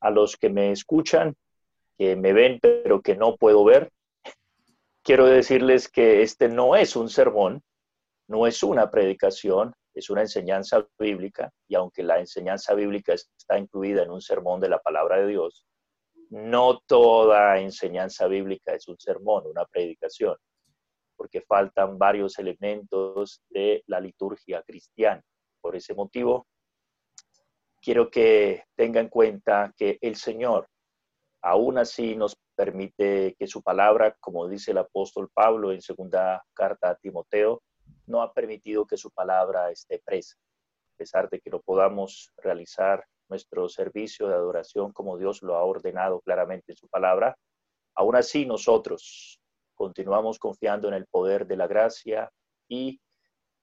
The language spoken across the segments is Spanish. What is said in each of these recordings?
a los que me escuchan, que me ven pero que no puedo ver, quiero decirles que este no es un sermón, no es una predicación, es una enseñanza bíblica y aunque la enseñanza bíblica está incluida en un sermón de la palabra de Dios, no toda enseñanza bíblica es un sermón, una predicación, porque faltan varios elementos de la liturgia cristiana. Por ese motivo, quiero que tenga en cuenta que el Señor aún así nos permite que su palabra, como dice el apóstol Pablo en segunda carta a Timoteo, no ha permitido que su palabra esté presa. A pesar de que lo podamos realizar nuestro servicio de adoración como Dios lo ha ordenado claramente en su palabra, aún así nosotros continuamos confiando en el poder de la gracia y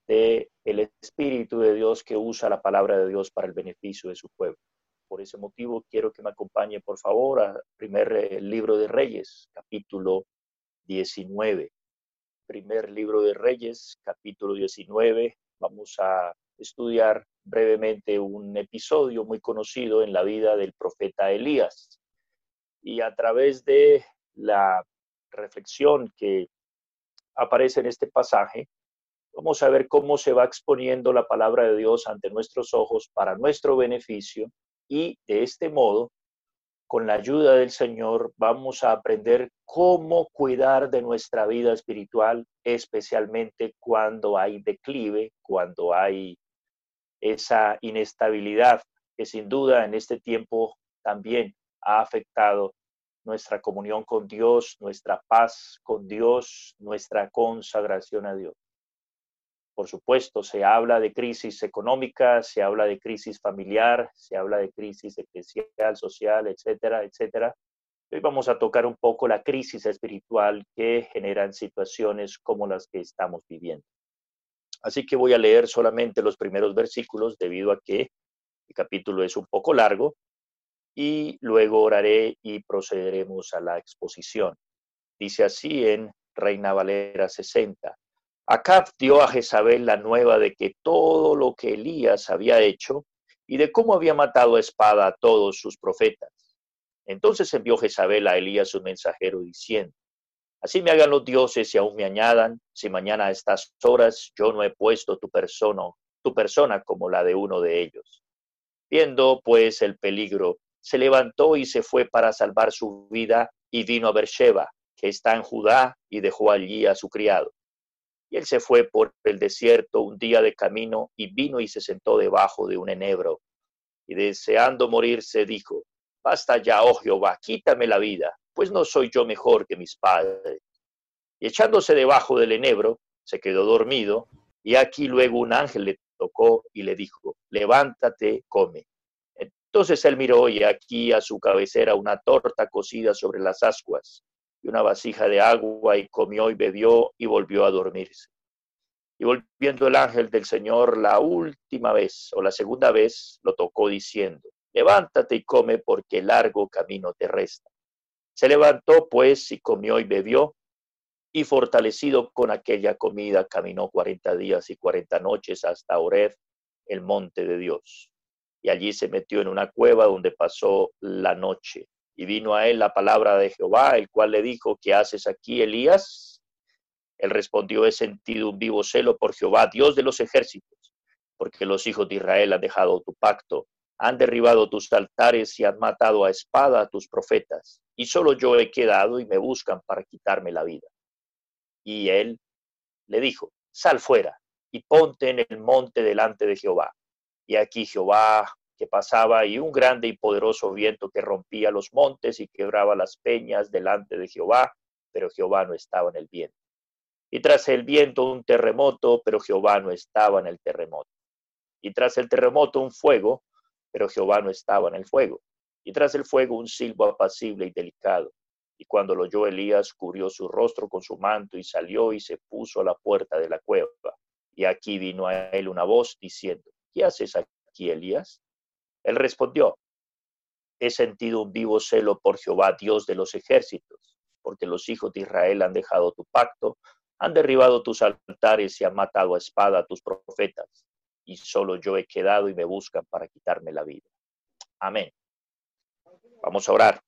de el Espíritu de Dios que usa la palabra de Dios para el beneficio de su pueblo. Por ese motivo quiero que me acompañe, por favor, al primer eh, libro de Reyes, capítulo 19. Primer libro de Reyes, capítulo 19. Vamos a estudiar brevemente un episodio muy conocido en la vida del profeta Elías. Y a través de la reflexión que aparece en este pasaje, vamos a ver cómo se va exponiendo la palabra de Dios ante nuestros ojos para nuestro beneficio y de este modo, con la ayuda del Señor, vamos a aprender cómo cuidar de nuestra vida espiritual, especialmente cuando hay declive, cuando hay esa inestabilidad que sin duda en este tiempo también ha afectado nuestra comunión con Dios, nuestra paz con Dios, nuestra consagración a Dios. Por supuesto, se habla de crisis económica, se habla de crisis familiar, se habla de crisis eclesial, social, etcétera, etcétera. Hoy vamos a tocar un poco la crisis espiritual que generan situaciones como las que estamos viviendo. Así que voy a leer solamente los primeros versículos debido a que el capítulo es un poco largo y luego oraré y procederemos a la exposición. Dice así en Reina Valera 60. Acab dio a Jezabel la nueva de que todo lo que Elías había hecho y de cómo había matado a espada a todos sus profetas. Entonces envió Jezabel a Elías un mensajero diciendo, Así me hagan los dioses y aún me añadan, si mañana a estas horas yo no he puesto tu persona, tu persona como la de uno de ellos. Viendo pues el peligro, se levantó y se fue para salvar su vida y vino a Beersheba, que está en Judá, y dejó allí a su criado. Y él se fue por el desierto un día de camino y vino y se sentó debajo de un enebro. Y deseando morirse dijo, Basta ya, oh Jehová, quítame la vida, pues no soy yo mejor que mis padres. Y echándose debajo del enebro, se quedó dormido, y aquí luego un ángel le tocó y le dijo, levántate, come. Entonces él miró y aquí a su cabecera una torta cocida sobre las ascuas y una vasija de agua y comió y bebió y volvió a dormirse. Y volviendo el ángel del Señor la última vez o la segunda vez lo tocó diciendo, levántate y come porque largo camino te resta. Se levantó pues y comió y bebió y fortalecido con aquella comida caminó cuarenta días y cuarenta noches hasta Oreb, el monte de Dios. Y allí se metió en una cueva donde pasó la noche. Y vino a él la palabra de Jehová, el cual le dijo, ¿qué haces aquí, Elías? Él respondió, he sentido un vivo celo por Jehová, Dios de los ejércitos, porque los hijos de Israel han dejado tu pacto, han derribado tus altares y han matado a espada a tus profetas, y solo yo he quedado y me buscan para quitarme la vida. Y él le dijo, sal fuera y ponte en el monte delante de Jehová. Y aquí Jehová que pasaba y un grande y poderoso viento que rompía los montes y quebraba las peñas delante de Jehová, pero Jehová no estaba en el viento. Y tras el viento un terremoto, pero Jehová no estaba en el terremoto. Y tras el terremoto un fuego, pero Jehová no estaba en el fuego. Y tras el fuego un silbo apacible y delicado. Y cuando lo oyó Elías, cubrió su rostro con su manto y salió y se puso a la puerta de la cueva. Y aquí vino a él una voz diciendo, ¿qué haces aquí, Elías? Él respondió, he sentido un vivo celo por Jehová, Dios de los ejércitos, porque los hijos de Israel han dejado tu pacto, han derribado tus altares y han matado a espada a tus profetas, y solo yo he quedado y me buscan para quitarme la vida. Amén. Vamos a orar.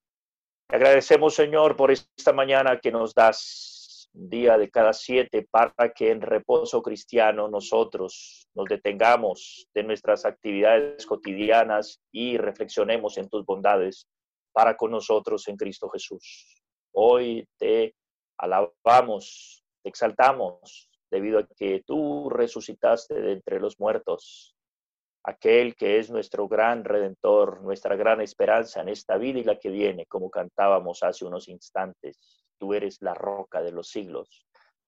Te agradecemos, Señor, por esta mañana que nos das un día de cada siete para que en reposo cristiano nosotros nos detengamos de nuestras actividades cotidianas y reflexionemos en tus bondades para con nosotros en Cristo Jesús. Hoy te alabamos, te exaltamos, debido a que tú resucitaste de entre los muertos aquel que es nuestro gran redentor, nuestra gran esperanza en esta vida y la que viene, como cantábamos hace unos instantes. Tú eres la roca de los siglos.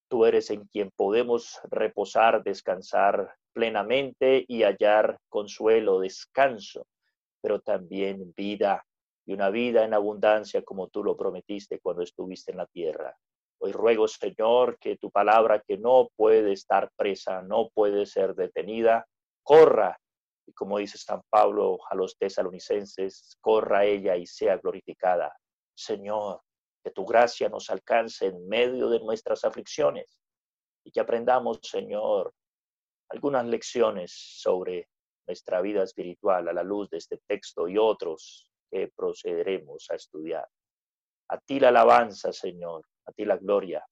Tú eres en quien podemos reposar, descansar plenamente y hallar consuelo, descanso, pero también vida y una vida en abundancia como tú lo prometiste cuando estuviste en la tierra. Hoy ruego, Señor, que tu palabra que no puede estar presa, no puede ser detenida, corra y como dice San Pablo a los tesalonicenses, corra ella y sea glorificada. Señor, que tu gracia nos alcance en medio de nuestras aflicciones y que aprendamos, Señor, algunas lecciones sobre nuestra vida espiritual a la luz de este texto y otros que procederemos a estudiar. A ti la alabanza, Señor, a ti la gloria,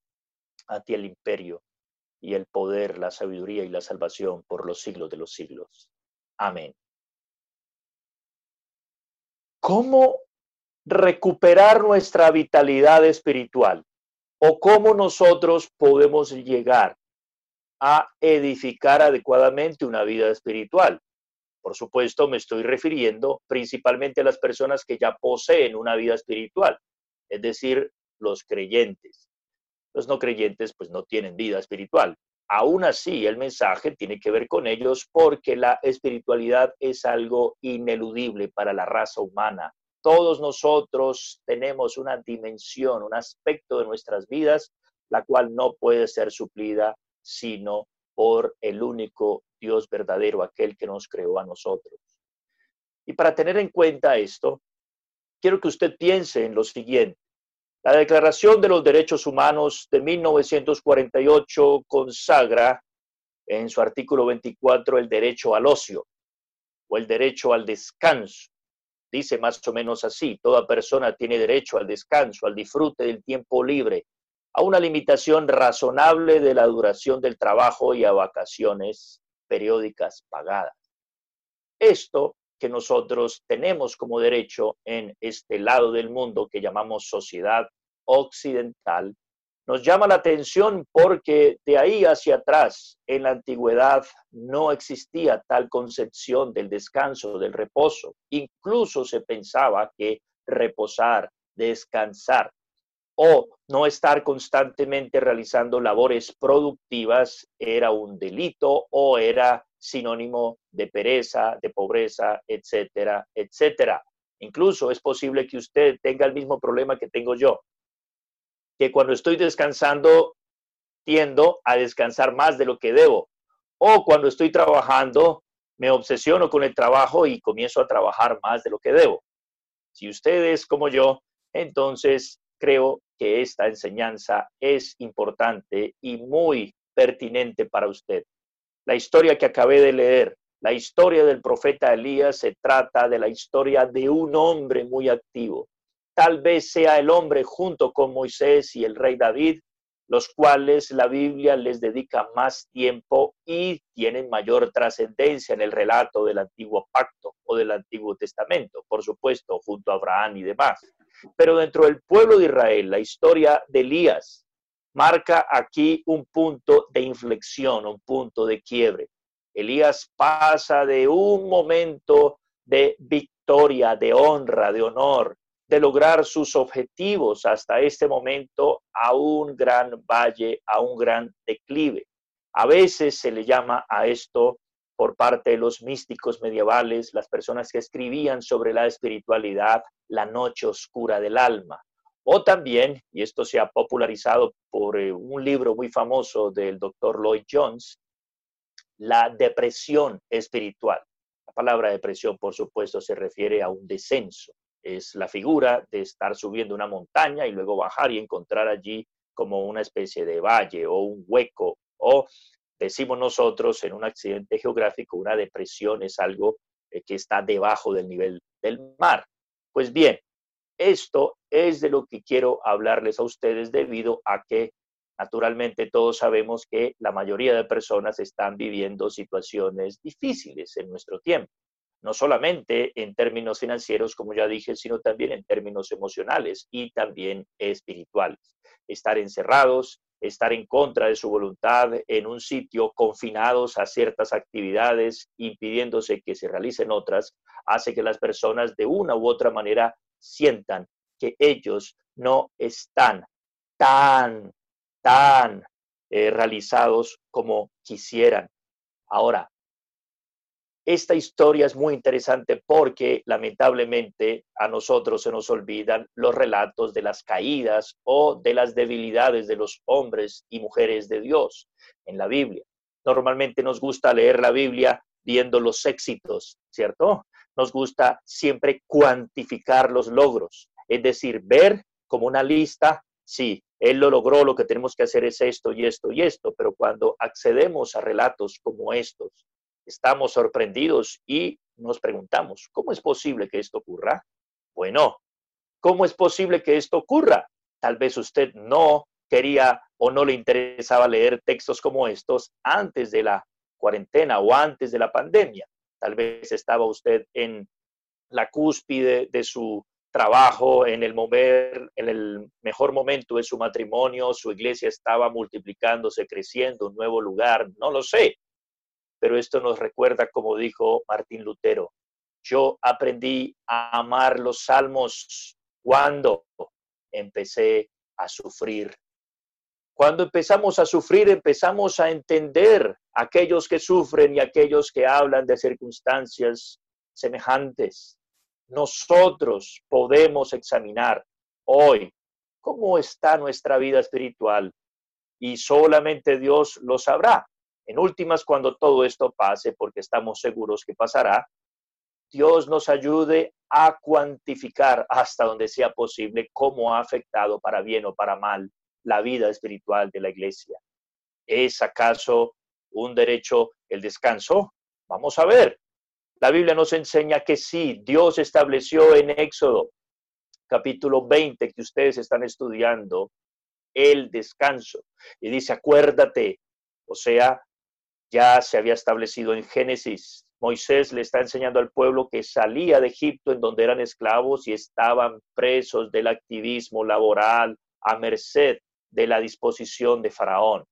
a ti el imperio y el poder, la sabiduría y la salvación por los siglos de los siglos. Amén. ¿Cómo recuperar nuestra vitalidad espiritual? ¿O cómo nosotros podemos llegar a edificar adecuadamente una vida espiritual? Por supuesto, me estoy refiriendo principalmente a las personas que ya poseen una vida espiritual, es decir, los creyentes. Los no creyentes pues no tienen vida espiritual, Aún así, el mensaje tiene que ver con ellos porque la espiritualidad es algo ineludible para la raza humana. Todos nosotros tenemos una dimensión, un aspecto de nuestras vidas, la cual no puede ser suplida sino por el único Dios verdadero, aquel que nos creó a nosotros. Y para tener en cuenta esto, quiero que usted piense en lo siguiente. La Declaración de los Derechos Humanos de 1948 consagra en su artículo 24 el derecho al ocio o el derecho al descanso. Dice más o menos así, toda persona tiene derecho al descanso, al disfrute del tiempo libre, a una limitación razonable de la duración del trabajo y a vacaciones periódicas pagadas. Esto que nosotros tenemos como derecho en este lado del mundo que llamamos sociedad occidental, nos llama la atención porque de ahí hacia atrás, en la antigüedad, no existía tal concepción del descanso, del reposo. Incluso se pensaba que reposar, descansar o no estar constantemente realizando labores productivas era un delito o era sinónimo de pereza, de pobreza, etcétera, etcétera. Incluso es posible que usted tenga el mismo problema que tengo yo, que cuando estoy descansando tiendo a descansar más de lo que debo, o cuando estoy trabajando me obsesiono con el trabajo y comienzo a trabajar más de lo que debo. Si usted es como yo, entonces creo que esta enseñanza es importante y muy pertinente para usted. La historia que acabé de leer, la historia del profeta Elías, se trata de la historia de un hombre muy activo. Tal vez sea el hombre junto con Moisés y el rey David, los cuales la Biblia les dedica más tiempo y tienen mayor trascendencia en el relato del antiguo pacto o del Antiguo Testamento, por supuesto, junto a Abraham y demás. Pero dentro del pueblo de Israel, la historia de Elías marca aquí un punto de inflexión, un punto de quiebre. Elías pasa de un momento de victoria, de honra, de honor, de lograr sus objetivos hasta este momento a un gran valle, a un gran declive. A veces se le llama a esto por parte de los místicos medievales, las personas que escribían sobre la espiritualidad, la noche oscura del alma. O también, y esto se ha popularizado por eh, un libro muy famoso del doctor Lloyd Jones, la depresión espiritual. La palabra depresión, por supuesto, se refiere a un descenso. Es la figura de estar subiendo una montaña y luego bajar y encontrar allí como una especie de valle o un hueco o decimos nosotros en un accidente geográfico, una depresión es algo eh, que está debajo del nivel del mar. Pues bien, esto es de lo que quiero hablarles a ustedes debido a que naturalmente todos sabemos que la mayoría de personas están viviendo situaciones difíciles en nuestro tiempo, no solamente en términos financieros, como ya dije, sino también en términos emocionales y también espirituales. Estar encerrados, estar en contra de su voluntad en un sitio, confinados a ciertas actividades, impidiéndose que se realicen otras, hace que las personas de una u otra manera sientan que ellos no están tan, tan eh, realizados como quisieran. Ahora, esta historia es muy interesante porque lamentablemente a nosotros se nos olvidan los relatos de las caídas o de las debilidades de los hombres y mujeres de Dios en la Biblia. Normalmente nos gusta leer la Biblia viendo los éxitos, ¿cierto? Nos gusta siempre cuantificar los logros, es decir, ver como una lista, sí, él lo logró, lo que tenemos que hacer es esto y esto y esto, pero cuando accedemos a relatos como estos, estamos sorprendidos y nos preguntamos, ¿cómo es posible que esto ocurra? Bueno, ¿cómo es posible que esto ocurra? Tal vez usted no quería o no le interesaba leer textos como estos antes de la cuarentena o antes de la pandemia. Tal vez estaba usted en la cúspide de su trabajo, en el, mejor momento de su matrimonio, su iglesia estaba multiplicándose, creciendo, un nuevo lugar, no lo sé pero esto nos recuerda, como dijo Martín Lutero, yo aprendí a amar los salmos cuando empecé a sufrir. Cuando empezamos a sufrir, empezamos a entender aquellos que sufren y aquellos que hablan de circunstancias semejantes. Nosotros podemos examinar hoy cómo está nuestra vida espiritual y solamente Dios lo sabrá. En últimas, cuando todo esto pase, porque estamos seguros que pasará, Dios nos ayude a cuantificar hasta donde sea posible cómo ha afectado para bien o para mal la vida espiritual de la iglesia. ¿Es acaso un derecho el descanso? Vamos a ver. La Biblia nos enseña que sí, Dios estableció en Éxodo capítulo 20 que ustedes están estudiando el descanso. Y dice, acuérdate, o sea, ya se había establecido en Génesis. Moisés le está enseñando al pueblo que salía de Egipto en donde eran esclavos y estaban presos del activismo laboral a merced de la disposición de Faraón.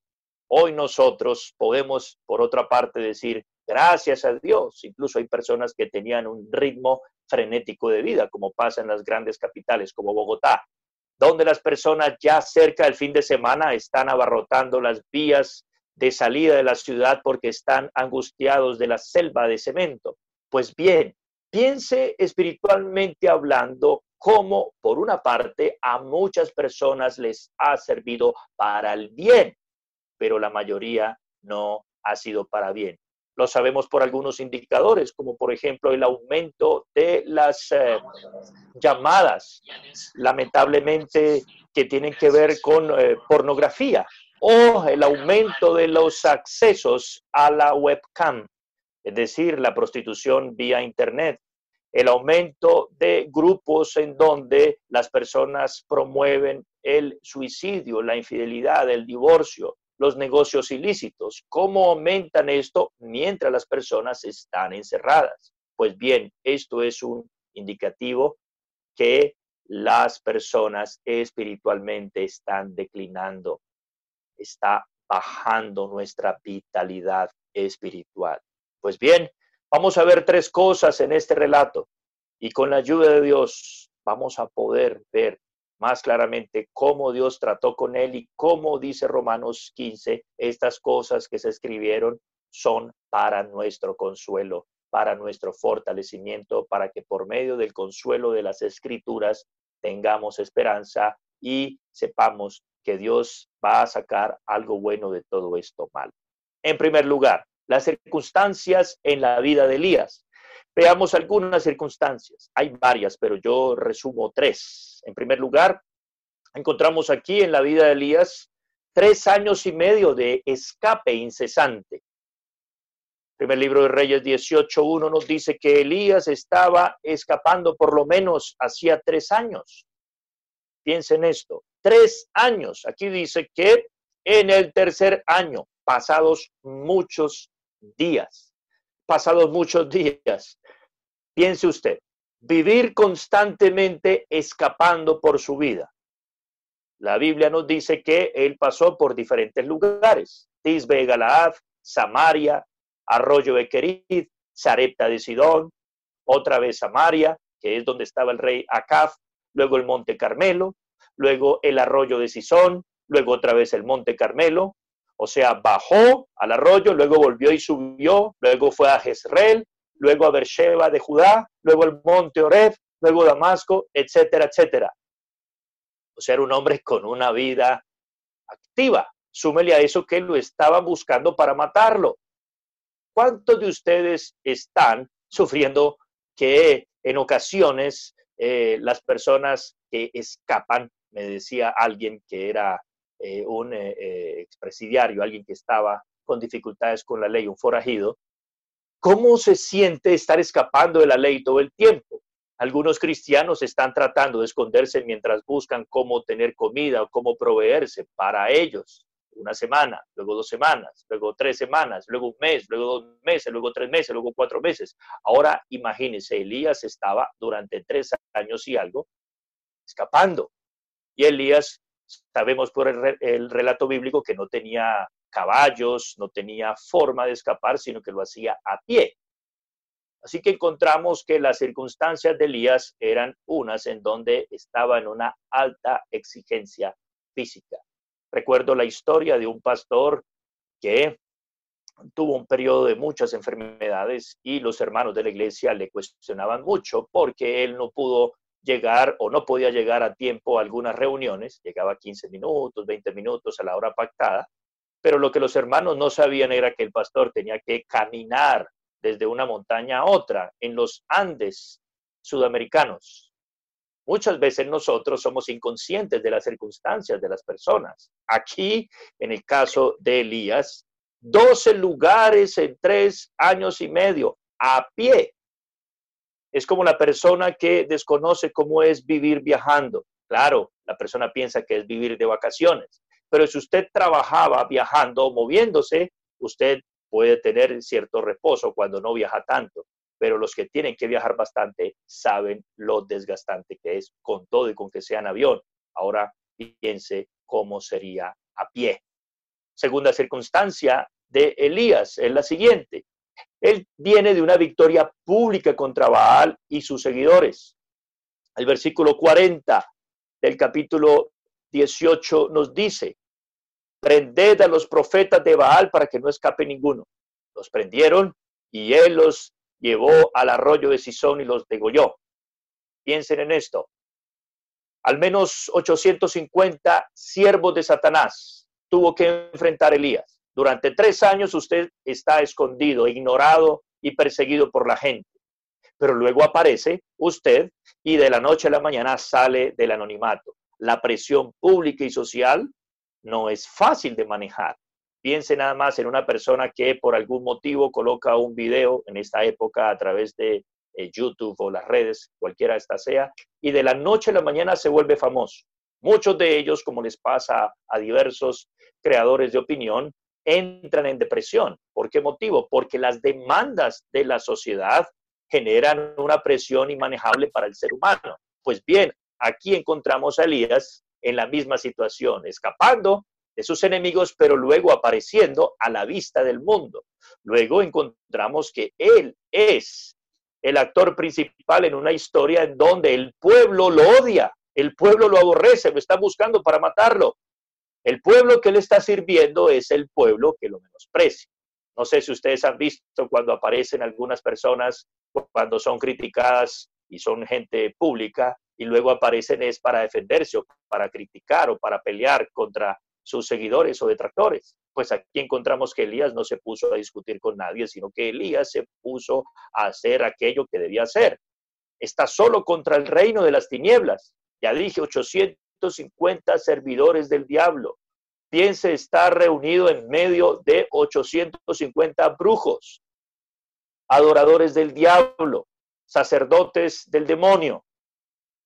Hoy nosotros podemos, por otra parte, decir, gracias a Dios, incluso hay personas que tenían un ritmo frenético de vida, como pasa en las grandes capitales como Bogotá, donde las personas ya cerca del fin de semana están abarrotando las vías de salida de la ciudad porque están angustiados de la selva de cemento. Pues bien, piense espiritualmente hablando cómo, por una parte, a muchas personas les ha servido para el bien, pero la mayoría no ha sido para bien. Lo sabemos por algunos indicadores, como por ejemplo el aumento de las eh, llamadas, lamentablemente, que tienen que ver con eh, pornografía o el aumento de los accesos a la webcam, es decir, la prostitución vía Internet, el aumento de grupos en donde las personas promueven el suicidio, la infidelidad, el divorcio, los negocios ilícitos. ¿Cómo aumentan esto mientras las personas están encerradas? Pues bien, esto es un indicativo que las personas espiritualmente están declinando está bajando nuestra vitalidad espiritual. Pues bien, vamos a ver tres cosas en este relato y con la ayuda de Dios vamos a poder ver más claramente cómo Dios trató con él y cómo dice Romanos 15, estas cosas que se escribieron son para nuestro consuelo, para nuestro fortalecimiento, para que por medio del consuelo de las escrituras tengamos esperanza y sepamos que Dios va a sacar algo bueno de todo esto mal. En primer lugar, las circunstancias en la vida de Elías. Veamos algunas circunstancias. Hay varias, pero yo resumo tres. En primer lugar, encontramos aquí en la vida de Elías tres años y medio de escape incesante. Primer libro de Reyes 18.1 nos dice que Elías estaba escapando por lo menos hacía tres años. Piensen esto, tres años. Aquí dice que en el tercer año, pasados muchos días, pasados muchos días. Piense usted, vivir constantemente escapando por su vida. La Biblia nos dice que él pasó por diferentes lugares, Tisbe, Galaad, Samaria, Arroyo de Querid, Sarepta de Sidón, otra vez Samaria, que es donde estaba el rey Acab, luego el Monte Carmelo, luego el Arroyo de Sison, luego otra vez el Monte Carmelo, o sea, bajó al arroyo, luego volvió y subió, luego fue a Jezreel, luego a Beersheba de Judá, luego el monte Oreb, luego Damasco, etcétera, etcétera. O sea, era un hombre con una vida activa. Súmele a eso que lo estaban buscando para matarlo. ¿Cuántos de ustedes están sufriendo que en ocasiones eh, las personas que escapan, me decía alguien que era eh, un eh, expresidiario, alguien que estaba con dificultades con la ley, un forajido, ¿cómo se siente estar escapando de la ley todo el tiempo? Algunos cristianos están tratando de esconderse mientras buscan cómo tener comida o cómo proveerse para ellos una semana, luego dos semanas, luego tres semanas, luego un mes, luego dos meses, luego tres meses, luego cuatro meses. Ahora imagínense, Elías estaba durante tres años y algo escapando. Y Elías, sabemos por el, relato bíblico que no tenía caballos, no tenía forma de escapar, sino que lo hacía a pie. Así que encontramos que las circunstancias de Elías eran unas en donde estaba en una alta exigencia física. Recuerdo la historia de un pastor que tuvo un periodo de muchas enfermedades y los hermanos de la iglesia le cuestionaban mucho porque él no pudo llegar o no podía llegar a tiempo a algunas reuniones, llegaba 15 minutos, 20 minutos a la hora pactada, pero lo que los hermanos no sabían era que el pastor tenía que caminar desde una montaña a otra en los Andes sudamericanos. Muchas veces nosotros somos inconscientes de las circunstancias de las personas. Aquí, en el caso de Elías, 12 lugares en tres años y medio, a pie. Es como la persona que desconoce cómo es vivir viajando. Claro, la persona piensa que es vivir de vacaciones, pero si usted trabajaba viajando, moviéndose, usted puede tener cierto reposo cuando no viaja tanto pero los que tienen que viajar bastante saben lo desgastante que es con todo y con que sea en avión. Ahora piense cómo sería a pie. Segunda circunstancia de Elías es la siguiente. Él viene de una victoria pública contra Baal y sus seguidores. El versículo 40 del capítulo 18 nos dice, prended a los profetas de Baal para que no escape ninguno. Los prendieron y él los llevó al arroyo de Sison y los degolló. Piensen en esto. Al menos 850 siervos de Satanás tuvo que enfrentar Elías. Durante tres años usted está escondido, ignorado y perseguido por la gente. Pero luego aparece usted y de la noche a la mañana sale del anonimato. La presión pública y social no es fácil de manejar. Piense nada más en una persona que por algún motivo coloca un video en esta época a través de eh, YouTube o las redes, cualquiera esta sea, y de la noche a la mañana se vuelve famoso. Muchos de ellos, como les pasa a diversos creadores de opinión, entran en depresión. ¿Por qué motivo? Porque las demandas de la sociedad generan una presión inmanejable para el ser humano. Pues bien, aquí encontramos a Elías en la misma situación, escapando de sus enemigos, pero luego apareciendo a la vista del mundo. Luego encontramos que Él es el actor principal en una historia en donde el pueblo lo odia, el pueblo lo aborrece, lo está buscando para matarlo. El pueblo que le está sirviendo es el pueblo que lo menosprecia. No sé si ustedes han visto cuando aparecen algunas personas, cuando son criticadas y son gente pública, y luego aparecen es para defenderse o para criticar o para pelear contra sus seguidores o detractores. Pues aquí encontramos que Elías no se puso a discutir con nadie, sino que Elías se puso a hacer aquello que debía hacer. Está solo contra el reino de las tinieblas. Ya dije, 850 servidores del diablo. Piense estar reunido en medio de 850 brujos. adoradores del diablo, sacerdotes del demonio.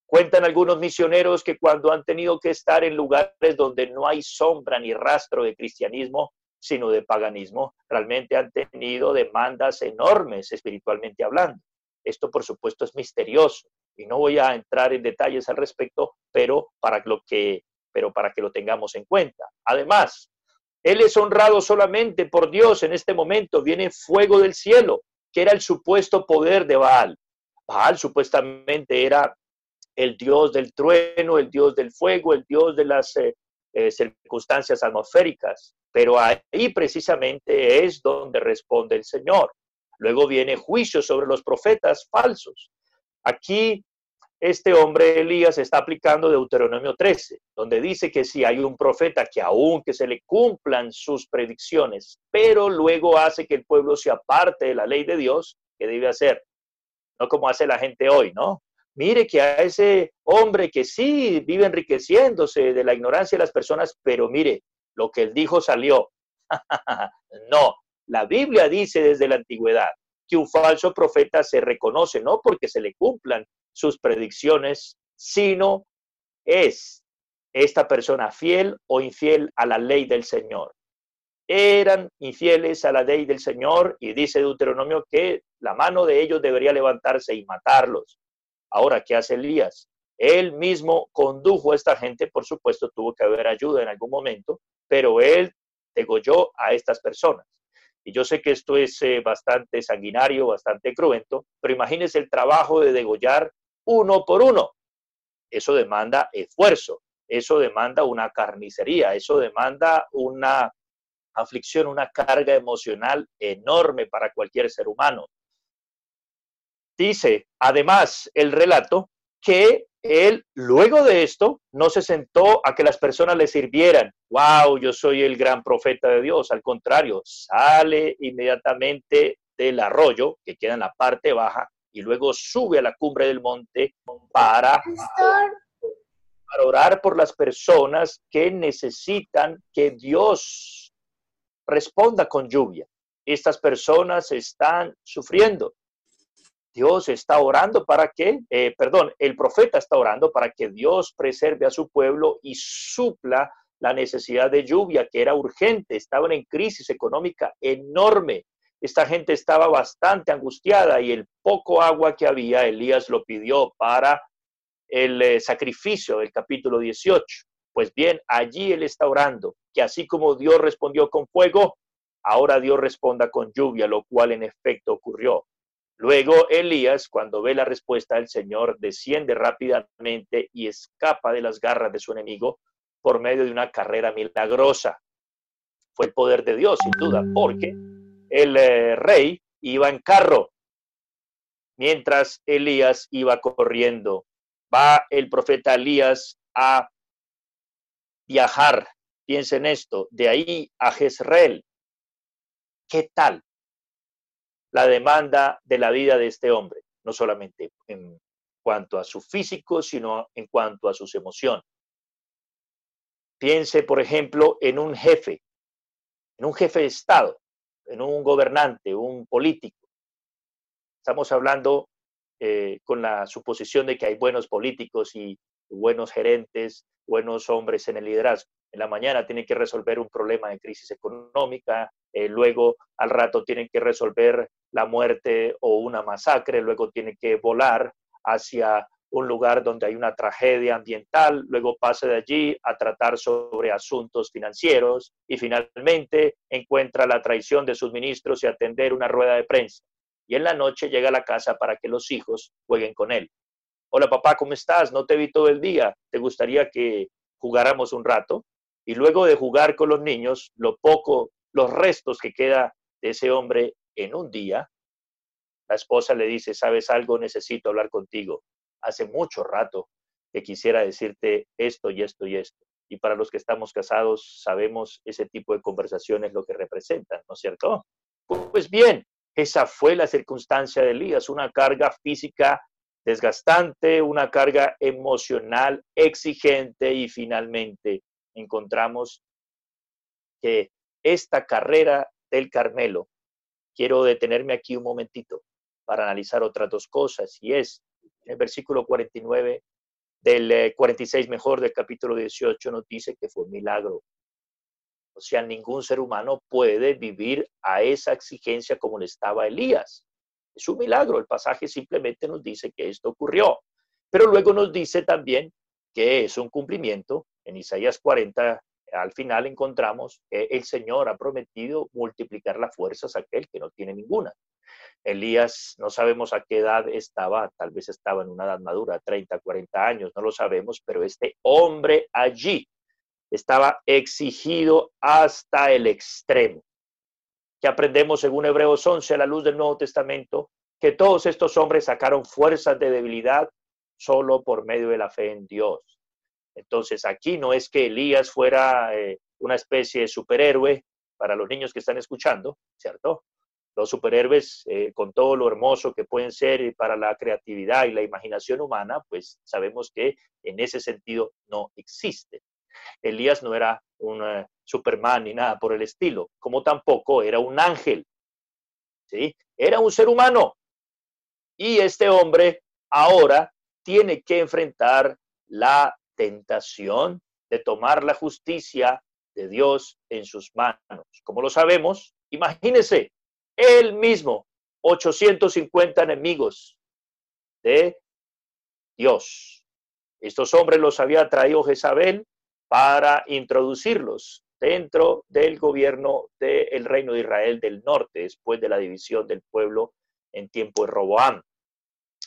Cuentan algunos misioneros que cuando han tenido que estar en lugares donde no hay sombra ni rastro de cristianismo, sino de paganismo, realmente han tenido demandas enormes espiritualmente hablando. Esto, por supuesto, es misterioso y no voy a entrar en detalles al respecto, pero para, lo que, pero para que lo tengamos en cuenta. Además, Él es honrado solamente por Dios en este momento. Viene fuego del cielo, que era el supuesto poder de Baal. Baal supuestamente era el dios del trueno, el dios del fuego, el dios de las eh, eh, circunstancias atmosféricas. Pero ahí precisamente es donde responde el Señor. Luego viene juicio sobre los profetas falsos. Aquí este hombre Elías está aplicando Deuteronomio 13, donde dice que si hay un profeta que aunque se le cumplan sus predicciones, pero luego hace que el pueblo se aparte de la ley de Dios, ¿qué debe hacer? No como hace la gente hoy, ¿no? Mire que a ese hombre que sí vive enriqueciéndose de la ignorancia de las personas, pero mire, lo que él dijo salió. no, la Biblia dice desde la antigüedad que un falso profeta se reconoce no porque se le cumplan sus predicciones, sino es esta persona fiel o infiel a la ley del Señor. Eran infieles a la ley del Señor y dice Deuteronomio que la mano de ellos debería levantarse y matarlos. Ahora, ¿qué hace Elías? Él mismo condujo a esta gente, por supuesto, tuvo que haber ayuda en algún momento, pero él degolló a estas personas. Y yo sé que esto es eh, bastante sanguinario, bastante cruento, pero imagínense el trabajo de degollar uno por uno. Eso demanda esfuerzo, eso demanda una carnicería, eso demanda una aflicción, una carga emocional enorme para cualquier ser humano. Dice, además, el relato que él, luego de esto, no se sentó a que las personas le sirvieran. ¡Wow! Yo soy el gran profeta de Dios. Al contrario, sale inmediatamente del arroyo, que queda en la parte baja, y luego sube a la cumbre del monte para, para orar por las personas que necesitan que Dios responda con lluvia. Estas personas están sufriendo. Dios está orando para que, eh, perdón, el profeta está orando para que Dios preserve a su pueblo y supla la necesidad de lluvia, que era urgente, estaban en crisis económica enorme. Esta gente estaba bastante angustiada y el poco agua que había, Elías lo pidió para el eh, sacrificio del capítulo 18. Pues bien, allí él está orando, que así como Dios respondió con fuego, ahora Dios responda con lluvia, lo cual en efecto ocurrió. Luego Elías, cuando ve la respuesta del Señor, desciende rápidamente y escapa de las garras de su enemigo por medio de una carrera milagrosa. Fue el poder de Dios, sin duda, porque el eh, rey iba en carro, mientras Elías iba corriendo. Va el profeta Elías a viajar, piensen esto, de ahí a Jezreel. ¿Qué tal? La demanda de la vida de este hombre, no solamente en cuanto a su físico, sino en cuanto a sus emociones. Piense, por ejemplo, en un jefe, en un jefe de Estado, en un gobernante, un político. Estamos hablando eh, con la suposición de que hay buenos políticos y buenos gerentes, buenos hombres en el liderazgo. En la mañana tienen que resolver un problema de crisis económica, eh, luego al rato tienen que resolver la muerte o una masacre, luego tienen que volar hacia un lugar donde hay una tragedia ambiental, luego pasa de allí a tratar sobre asuntos financieros y finalmente encuentra la traición de sus ministros y atender una rueda de prensa. Y en la noche llega a la casa para que los hijos jueguen con él. Hola papá, ¿cómo estás? No te vi todo el día. ¿Te gustaría que jugáramos un rato? Y luego de jugar con los niños, lo poco, los restos que queda de ese hombre en un día, la esposa le dice, ¿sabes algo? Necesito hablar contigo. Hace mucho rato que quisiera decirte esto y esto y esto. Y para los que estamos casados, sabemos ese tipo de conversaciones lo que representan, ¿no es cierto? Pues bien, esa fue la circunstancia de Elías, una carga física desgastante, una carga emocional exigente y finalmente encontramos que esta carrera del Carmelo quiero detenerme aquí un momentito para analizar otras dos cosas, y es el versículo 49 del 46 eh, mejor del capítulo 18 nos dice que fue un milagro. O sea, ningún ser humano puede vivir a esa exigencia como le estaba Elías. Es un milagro, el pasaje simplemente nos dice que esto ocurrió. Pero luego nos dice también que es un cumplimiento. En Isaías 40, al final encontramos que el Señor ha prometido multiplicar las fuerzas a aquel que no tiene ninguna. Elías, no sabemos a qué edad estaba, tal vez estaba en una edad madura, 30, 40 años, no lo sabemos, pero este hombre allí estaba exigido hasta el extremo. Que aprendemos según Hebreos 11 a la luz del Nuevo Testamento, que todos estos hombres sacaron fuerzas de debilidad solo por medio de la fe en Dios. Entonces aquí no es que Elías fuera eh, una especie de superhéroe para los niños que están escuchando, ¿cierto? Los superhéroes, eh, con todo lo hermoso que pueden ser para la creatividad y la imaginación humana, pues sabemos que en ese sentido no existen. Elías no era un eh, Superman ni nada por el estilo, como tampoco era un ángel. ¿sí? Era un ser humano. Y este hombre ahora tiene que enfrentar la tentación de tomar la justicia de Dios en sus manos. Como lo sabemos, imagínese, él mismo, 850 enemigos de Dios. Estos hombres los había traído Jezabel para introducirlos dentro del gobierno del reino de Israel del norte, después de la división del pueblo en tiempo de Roboam.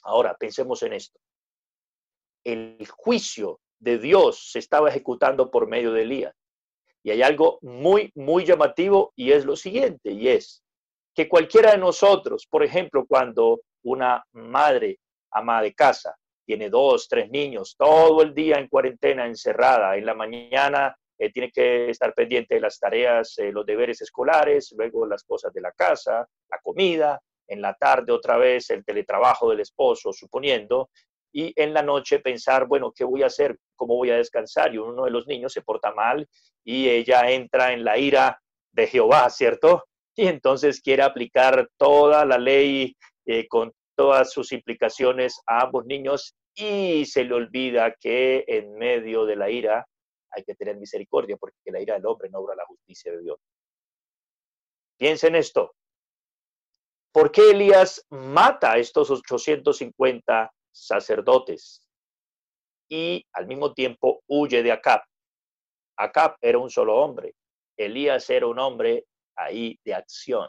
Ahora, pensemos en esto. El juicio de Dios se estaba ejecutando por medio de Elías. Y hay algo muy, muy llamativo y es lo siguiente, y es que cualquiera de nosotros, por ejemplo, cuando una madre ama de casa tiene dos, tres niños, todo el día en cuarentena, encerrada. En la mañana eh, tiene que estar pendiente de las tareas, eh, los deberes escolares, luego las cosas de la casa, la comida, en la tarde otra vez el teletrabajo del esposo, suponiendo, y en la noche pensar, bueno, ¿qué voy a hacer? ¿Cómo voy a descansar? Y uno de los niños se porta mal y ella entra en la ira de Jehová, ¿cierto? Y entonces quiere aplicar toda la ley eh, con todas sus implicaciones a ambos niños y se le olvida que en medio de la ira hay que tener misericordia porque la ira del hombre no obra la justicia de Dios. Piensen esto. ¿Por qué Elías mata a estos 850 sacerdotes y al mismo tiempo huye de Acab? Acab era un solo hombre. Elías era un hombre ahí de acción.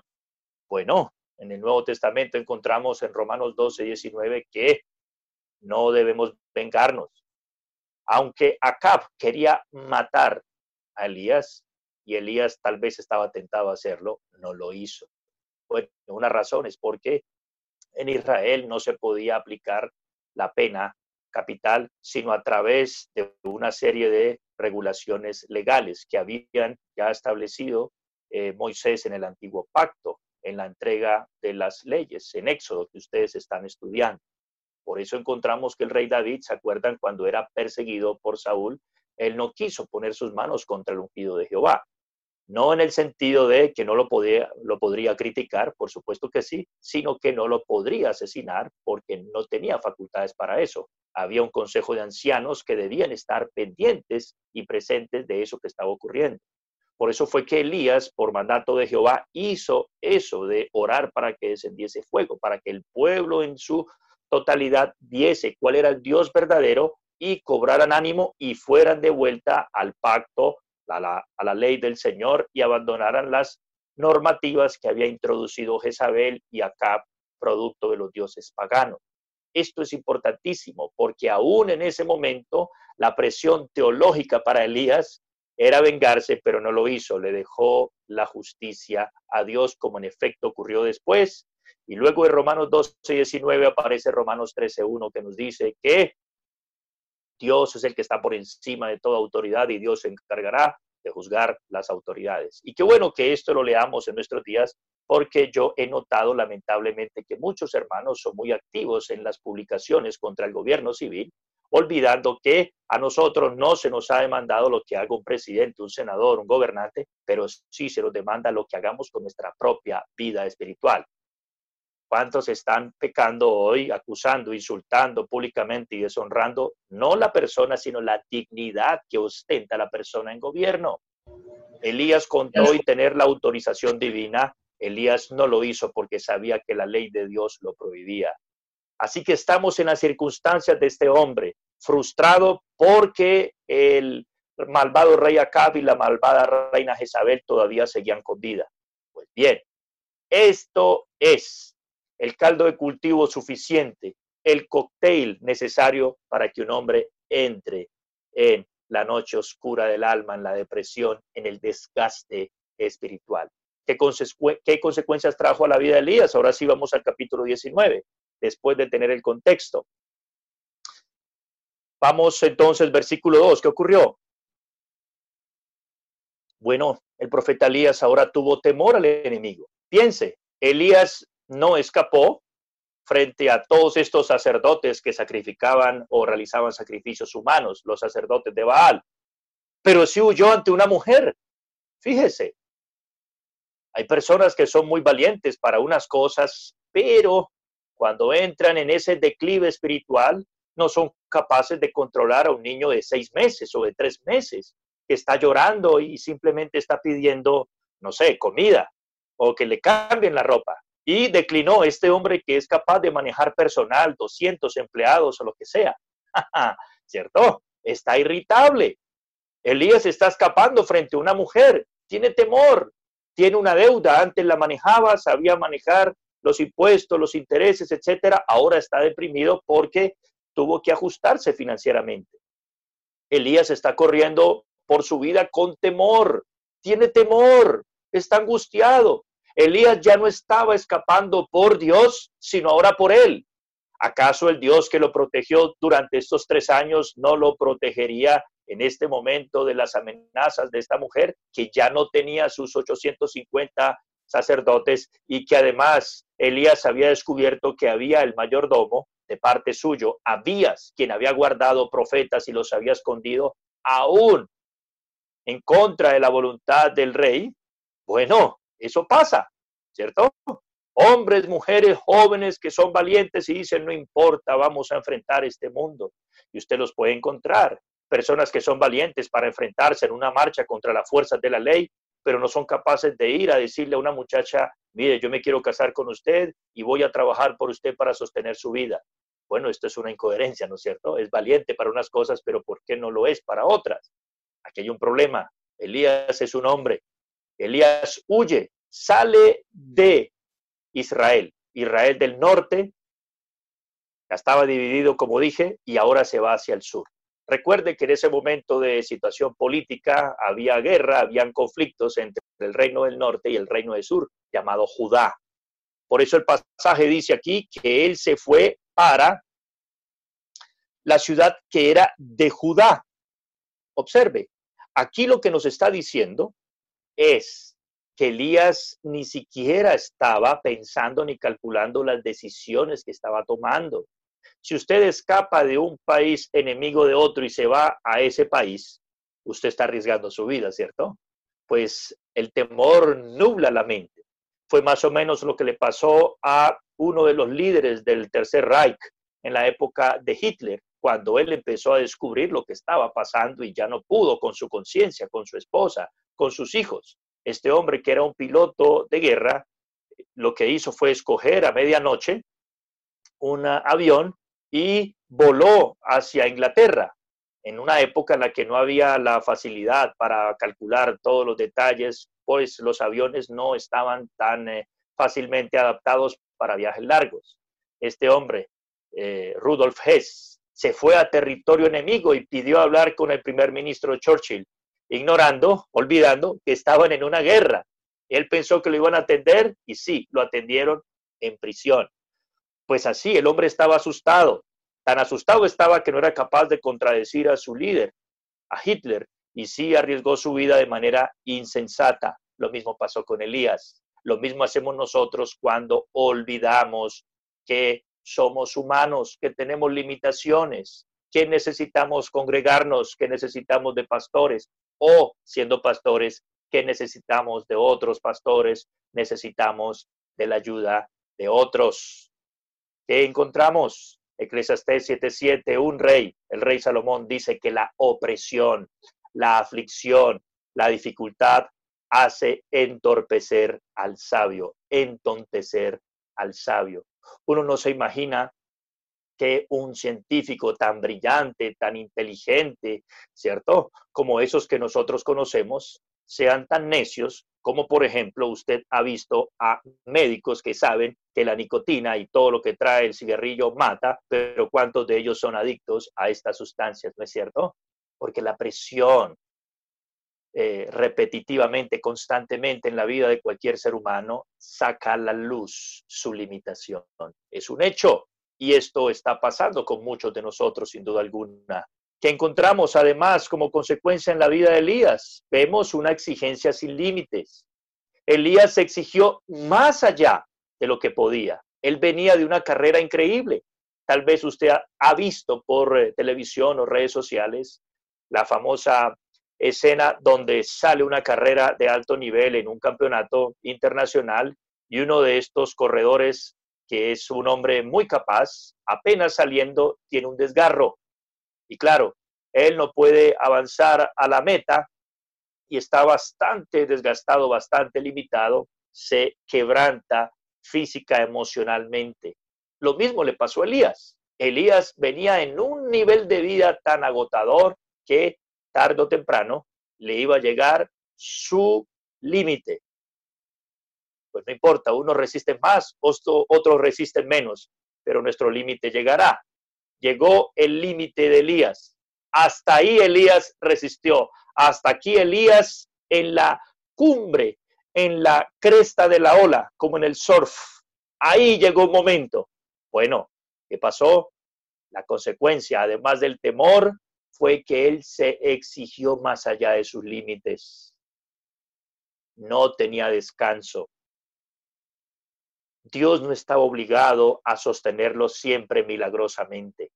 Bueno, en el Nuevo Testamento encontramos en Romanos 12, 19 que no debemos vengarnos. Aunque Acab quería matar a Elías, y Elías tal vez estaba tentado a hacerlo, no lo hizo. Bueno, una razón es porque en Israel no se podía aplicar la pena capital, sino a través de una serie de regulaciones legales que habían ya establecido eh, Moisés en el antiguo pacto en la entrega de las leyes, en Éxodo, que ustedes están estudiando. Por eso encontramos que el rey David, ¿se acuerdan cuando era perseguido por Saúl? Él no quiso poner sus manos contra el ungido de Jehová. No en el sentido de que no lo, podía, lo podría criticar, por supuesto que sí, sino que no lo podría asesinar porque no tenía facultades para eso. Había un consejo de ancianos que debían estar pendientes y presentes de eso que estaba ocurriendo. Por eso fue que Elías, por mandato de Jehová, hizo eso de orar para que descendiese fuego, para que el pueblo en su totalidad viese cuál era el Dios verdadero y cobraran ánimo y fueran de vuelta al pacto, a la, ley del Señor y abandonaran las normativas que había introducido Jezabel y Acab, producto de los dioses paganos. Esto es importantísimo porque aún en ese momento la presión teológica para Elías era vengarse, pero no lo hizo, le dejó la justicia a Dios, como en efecto ocurrió después. Y luego de Romanos 12, 19 aparece Romanos 13, 1, que nos dice que Dios es el que está por encima de toda autoridad y Dios se encargará de juzgar las autoridades. Y qué bueno que esto lo leamos en nuestros días, porque yo he notado lamentablemente que muchos hermanos son muy activos en las publicaciones contra el gobierno civil, olvidando que A nosotros no se nos ha demandado lo que haga un presidente, un senador, un gobernante, pero sí se nos demanda lo que hagamos con nuestra propia vida espiritual. ¿Cuántos están pecando hoy, acusando, insultando públicamente y deshonrando no la persona, sino la dignidad que ostenta la persona en gobierno? Elías contó y tener la autorización divina. Elías no lo hizo porque sabía que la ley de Dios lo prohibía. Así que estamos en las circunstancias de este hombre, frustrado porque el malvado rey Acab y la malvada reina Jezabel todavía seguían con vida. Pues bien, esto es el caldo de cultivo suficiente, el cóctel necesario para que un hombre entre en la noche oscura del alma, en la depresión, en el desgaste espiritual. ¿Qué, ¿Qué, consecuencias trajo a la vida de Elías? Ahora sí vamos al capítulo 19, después de tener el contexto. Vamos entonces, versículo 2, ¿qué ocurrió? Bueno, el profeta Elías ahora tuvo temor al enemigo. Piense, Elías no escapó frente a todos estos sacerdotes que sacrificaban o realizaban sacrificios humanos, los sacerdotes de Baal, pero sí huyó ante una mujer. Fíjese, hay personas que son muy valientes para unas cosas, pero cuando entran en ese declive espiritual, no son capaces de controlar a un niño de seis meses o de tres meses que está llorando y simplemente está pidiendo, no sé, comida o que le cambien la ropa. Y declinó este hombre que es capaz de manejar personal, 200 empleados o lo que sea. ¿Cierto? Está irritable. Elías está escapando frente a una mujer, tiene temor, tiene una deuda, antes la manejaba, sabía manejar los impuestos, los intereses, etcétera, ahora está deprimido porque tuvo que ajustarse financieramente. Elías está corriendo por su vida con temor, tiene temor, está angustiado. Elías ya no estaba escapando por Dios, sino ahora por él. ¿Acaso el Dios que lo protegió durante estos tres años no lo protegería en este momento de las amenazas de esta mujer que ya no tenía sus 850 sacerdotes y que además Elías había descubierto que había el mayordomo de parte suyo, Abías, quien había guardado profetas y los había escondido, aún en contra de la voluntad del rey, bueno, eso pasa, ¿cierto? Hombres, mujeres, jóvenes que son valientes y dicen, no importa, vamos a enfrentar este mundo. Y usted los puede encontrar. Personas que son valientes para enfrentarse en una marcha contra las fuerzas de la ley, pero no son capaces de ir a decirle a una muchacha, mire, yo me quiero casar con usted y voy a trabajar por usted para sostener su vida. Bueno, esto es una incoherencia, ¿no es cierto? Es valiente para unas cosas, pero ¿por qué no lo es para otras? Aquí hay un problema. Elías es un hombre. Elías huye, sale de Israel. Israel del norte estaba dividido, como dije, y ahora se va hacia el sur. Recuerde que en ese momento de situación política había guerra, habían conflictos entre el reino del norte y el reino del sur, llamado Judá. Por eso el pasaje dice aquí que él se fue para la ciudad que era de Judá. Observe, aquí lo que nos está diciendo es que Elías ni siquiera estaba pensando ni calculando las decisiones que estaba tomando. Si usted escapa de un país enemigo de otro y se va a ese país, usted está arriesgando su vida, ¿cierto? Pues el temor nubla la mente. Fue más o menos lo que le pasó a uno de los líderes del Tercer Reich en la época de Hitler, cuando él empezó a descubrir lo que estaba pasando y ya no pudo con su conciencia, con su esposa, con sus hijos. Este hombre que era un piloto de guerra, lo que hizo fue escoger a medianoche un avión y voló hacia Inglaterra, en una época en la que no había la facilidad para calcular todos los detalles, pues los aviones no estaban tan eh, fácilmente adaptados para viajes largos. Este hombre, eh, Rudolf Hess, se fue a territorio enemigo y pidió hablar con el primer ministro Churchill, ignorando, olvidando que estaban en una guerra. Él pensó que lo iban a atender y sí, lo atendieron en prisión. Pues así, el hombre estaba asustado. Tan asustado estaba que no era capaz de contradecir a su líder, a Hitler, y sí arriesgó su vida de manera insensata. Lo mismo pasó con Elías. Lo mismo hacemos nosotros cuando olvidamos que somos humanos, que tenemos limitaciones, que necesitamos congregarnos, que necesitamos de pastores, o siendo pastores, que necesitamos de otros pastores, necesitamos de la ayuda de otros. ¿Qué encontramos? Eclesiastés 7:7, un rey, el rey Salomón dice que la opresión, la aflicción, la dificultad hace entorpecer al sabio, entontecer al sabio. Uno no se imagina que un científico tan brillante, tan inteligente, ¿cierto? Como esos que nosotros conocemos, sean tan necios como por ejemplo usted ha visto a médicos que saben que la nicotina y todo lo que trae el cigarrillo mata, pero ¿cuántos de ellos son adictos a estas sustancias? ¿No es cierto? Porque la presión eh, repetitivamente, constantemente en la vida de cualquier ser humano saca a la luz su limitación. Es un hecho y esto está pasando con muchos de nosotros sin duda alguna que encontramos además como consecuencia en la vida de Elías. Vemos una exigencia sin límites. Elías exigió más allá de lo que podía. Él venía de una carrera increíble. Tal vez usted ha visto por eh, televisión o redes sociales la famosa escena donde sale una carrera de alto nivel en un campeonato internacional y uno de estos corredores, que es un hombre muy capaz, apenas saliendo, tiene un desgarro y claro, él no puede avanzar a la meta y está bastante desgastado, bastante limitado, se quebranta física, emocionalmente. Lo mismo le pasó a Elías. Elías venía en un nivel de vida tan agotador que tarde o temprano le iba a llegar su límite. Pues no importa, uno resiste más, otros resisten menos, pero nuestro límite llegará llegó el límite de Elías. Hasta ahí Elías resistió. Hasta aquí Elías en la cumbre, en la cresta de la ola, como en el surf. Ahí llegó un momento. Bueno, ¿qué pasó? La consecuencia, además del temor, fue que él se exigió más allá de sus límites. No tenía descanso. Dios no estaba obligado a sostenerlo siempre milagrosamente.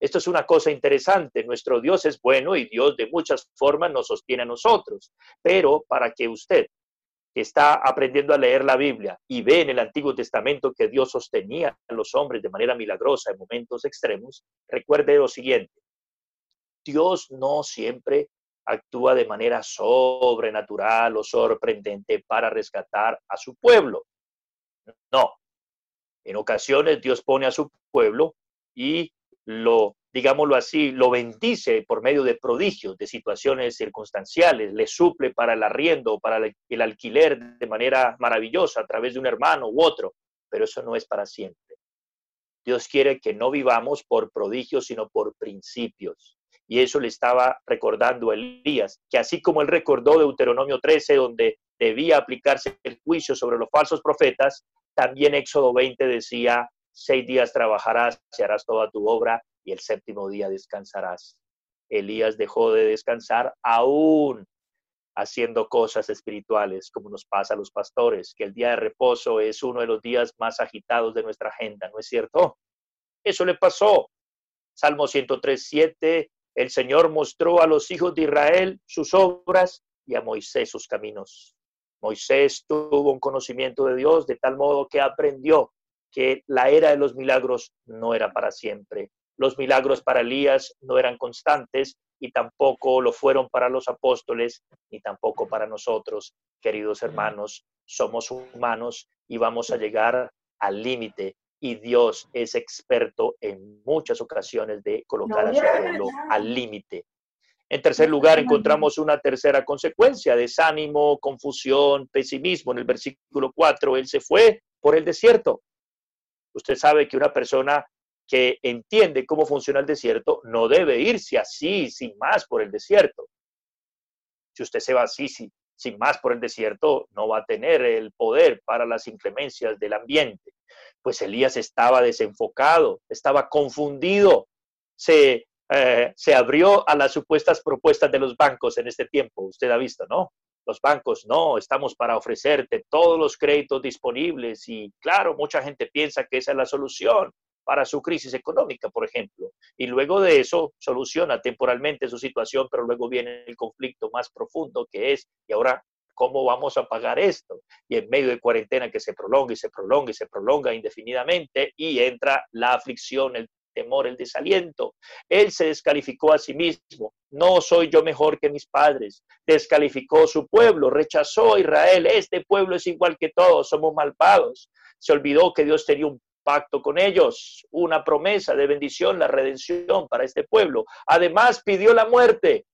Esto es una cosa interesante. Nuestro Dios es bueno y Dios de muchas formas nos sostiene a nosotros. Pero para que usted, que está aprendiendo a leer la Biblia y ve en el Antiguo Testamento que Dios sostenía a los hombres de manera milagrosa en momentos extremos, recuerde lo siguiente. Dios no siempre actúa de manera sobrenatural o sorprendente para rescatar a su pueblo. No. En ocasiones Dios pone a su pueblo y lo, digámoslo así, lo bendice por medio de prodigios, de situaciones circunstanciales, le suple para el arriendo para el alquiler de manera maravillosa a través de un hermano u otro, pero eso no es para siempre. Dios quiere que no vivamos por prodigios, sino por principios. Y eso le estaba recordando a Elías, que así como él recordó Deuteronomio 13, donde debía aplicarse el juicio sobre los falsos profetas, también Éxodo 20 decía, seis días trabajarás y harás toda tu obra y el séptimo día descansarás. Elías dejó de descansar aún haciendo cosas espirituales, como nos pasa a los pastores, que el día de reposo es uno de los días más agitados de nuestra agenda, ¿no es cierto? Eso le pasó. Salmo 103, 7, el Señor mostró a los hijos de Israel sus obras y a Moisés sus caminos. Moisés tuvo un conocimiento de Dios de tal modo que aprendió que la era de los milagros no era para siempre. Los milagros para Elías no eran constantes y tampoco lo fueron para los apóstoles ni tampoco para nosotros, queridos hermanos. Somos humanos y vamos a llegar al límite y Dios es experto en muchas ocasiones de colocar a su pueblo al límite. En tercer lugar, encontramos una tercera consecuencia, desánimo, confusión, pesimismo. En el versículo 4, él se fue por el desierto. Usted sabe que una persona que entiende cómo funciona el desierto no debe irse así, sin más, por el desierto. Si usted se va así, sin más por el desierto, no va a tener el poder para las inclemencias del ambiente. Pues Elías estaba desenfocado, estaba confundido, se eh, se abrió a las supuestas propuestas de los bancos en este tiempo. Usted ha visto, ¿no? Los bancos, no, estamos para ofrecerte todos los créditos disponibles y claro, mucha gente piensa que esa es la solución para su crisis económica, por ejemplo. Y luego de eso soluciona temporalmente su situación, pero luego viene el conflicto más profundo que es, y ahora, ¿cómo vamos a pagar esto? Y en medio de cuarentena que se prolonga y se prolonga y se prolonga indefinidamente y entra la aflicción, el temor, el desaliento. Él se descalificó a sí mismo. No soy yo mejor que mis padres. Descalificó su pueblo, rechazó a Israel. Este pueblo es igual que todos, somos malvados. Se olvidó que Dios tenía un pacto con ellos, una promesa de bendición, la redención para este pueblo. Además pidió la muerte.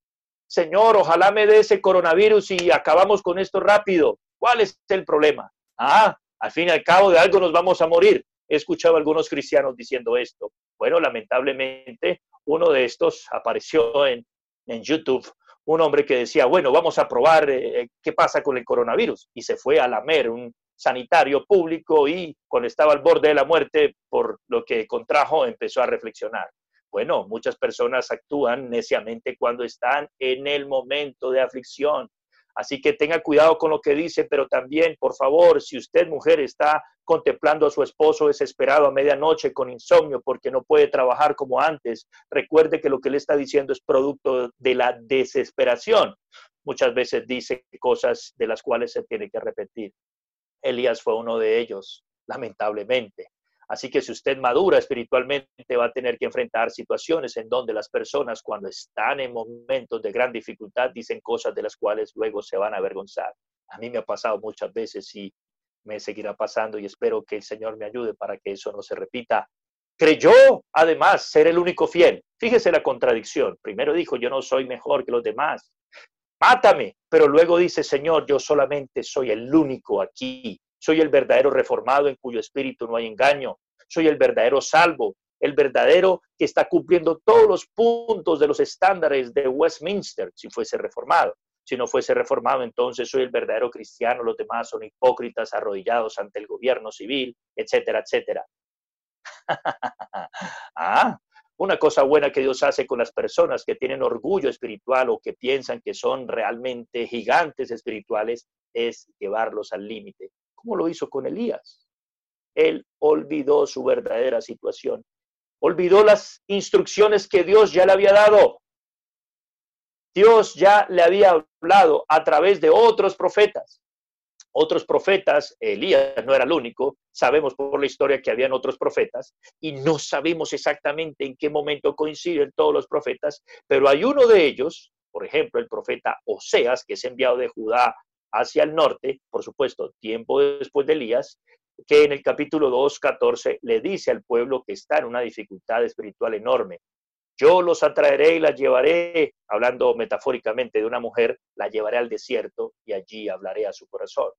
Señor, ojalá me dé ese coronavirus y acabamos con esto rápido. ¿Cuál es el problema? Ah, al fin y al cabo de algo nos vamos a morir. He escuchado a algunos cristianos diciendo esto. Bueno, lamentablemente, uno de estos apareció en, en YouTube, un hombre que decía, bueno, vamos a probar eh, eh, qué pasa con el coronavirus. Y se fue a lamer un sanitario público y cuando estaba al borde de la muerte por lo que contrajo, empezó a reflexionar. Bueno, muchas personas actúan neciamente cuando están en el momento de aflicción. Así que tenga cuidado con lo que dice, pero también, por favor, si usted, mujer, está contemplando a su esposo desesperado a medianoche con insomnio porque no puede trabajar como antes, recuerde que lo que le está diciendo es producto de la desesperación. Muchas veces dice cosas de las cuales se tiene que repetir. Elías fue uno de ellos, lamentablemente. Así que si usted madura espiritualmente va a tener que enfrentar situaciones en donde las personas cuando están en momentos de gran dificultad dicen cosas de las cuales luego se van a avergonzar. A mí me ha pasado muchas veces y me seguirá pasando y espero que el Señor me ayude para que eso no se repita. Creyó además ser el único fiel. Fíjese la contradicción. Primero dijo, yo no soy mejor que los demás. Mátame. Pero luego dice, Señor, yo solamente soy el único aquí soy el verdadero reformado en cuyo espíritu no hay engaño. Soy el verdadero salvo, el verdadero que está cumpliendo todos los puntos de los estándares de Westminster si fuese reformado. Si no fuese reformado, entonces soy el verdadero cristiano, los demás son hipócritas arrodillados ante el gobierno civil, etcétera, etcétera. ah, una cosa buena que Dios hace con las personas que tienen orgullo espiritual o que piensan que son realmente gigantes espirituales es llevarlos al límite como lo hizo con Elías. Él olvidó su verdadera situación, olvidó las instrucciones que Dios ya le había dado. Dios ya le había hablado a través de otros profetas. Otros profetas, Elías no era el único, sabemos por la historia que habían otros profetas y no sabemos exactamente en qué momento coinciden todos los profetas, pero hay uno de ellos, por ejemplo, el profeta Oseas, que es enviado de Judá hacia el norte, por supuesto, tiempo después de Elías, que en el capítulo 2, 14 le dice al pueblo que está en una dificultad espiritual enorme. Yo los atraeré y las llevaré, hablando metafóricamente de una mujer, la llevaré al desierto y allí hablaré a su corazón.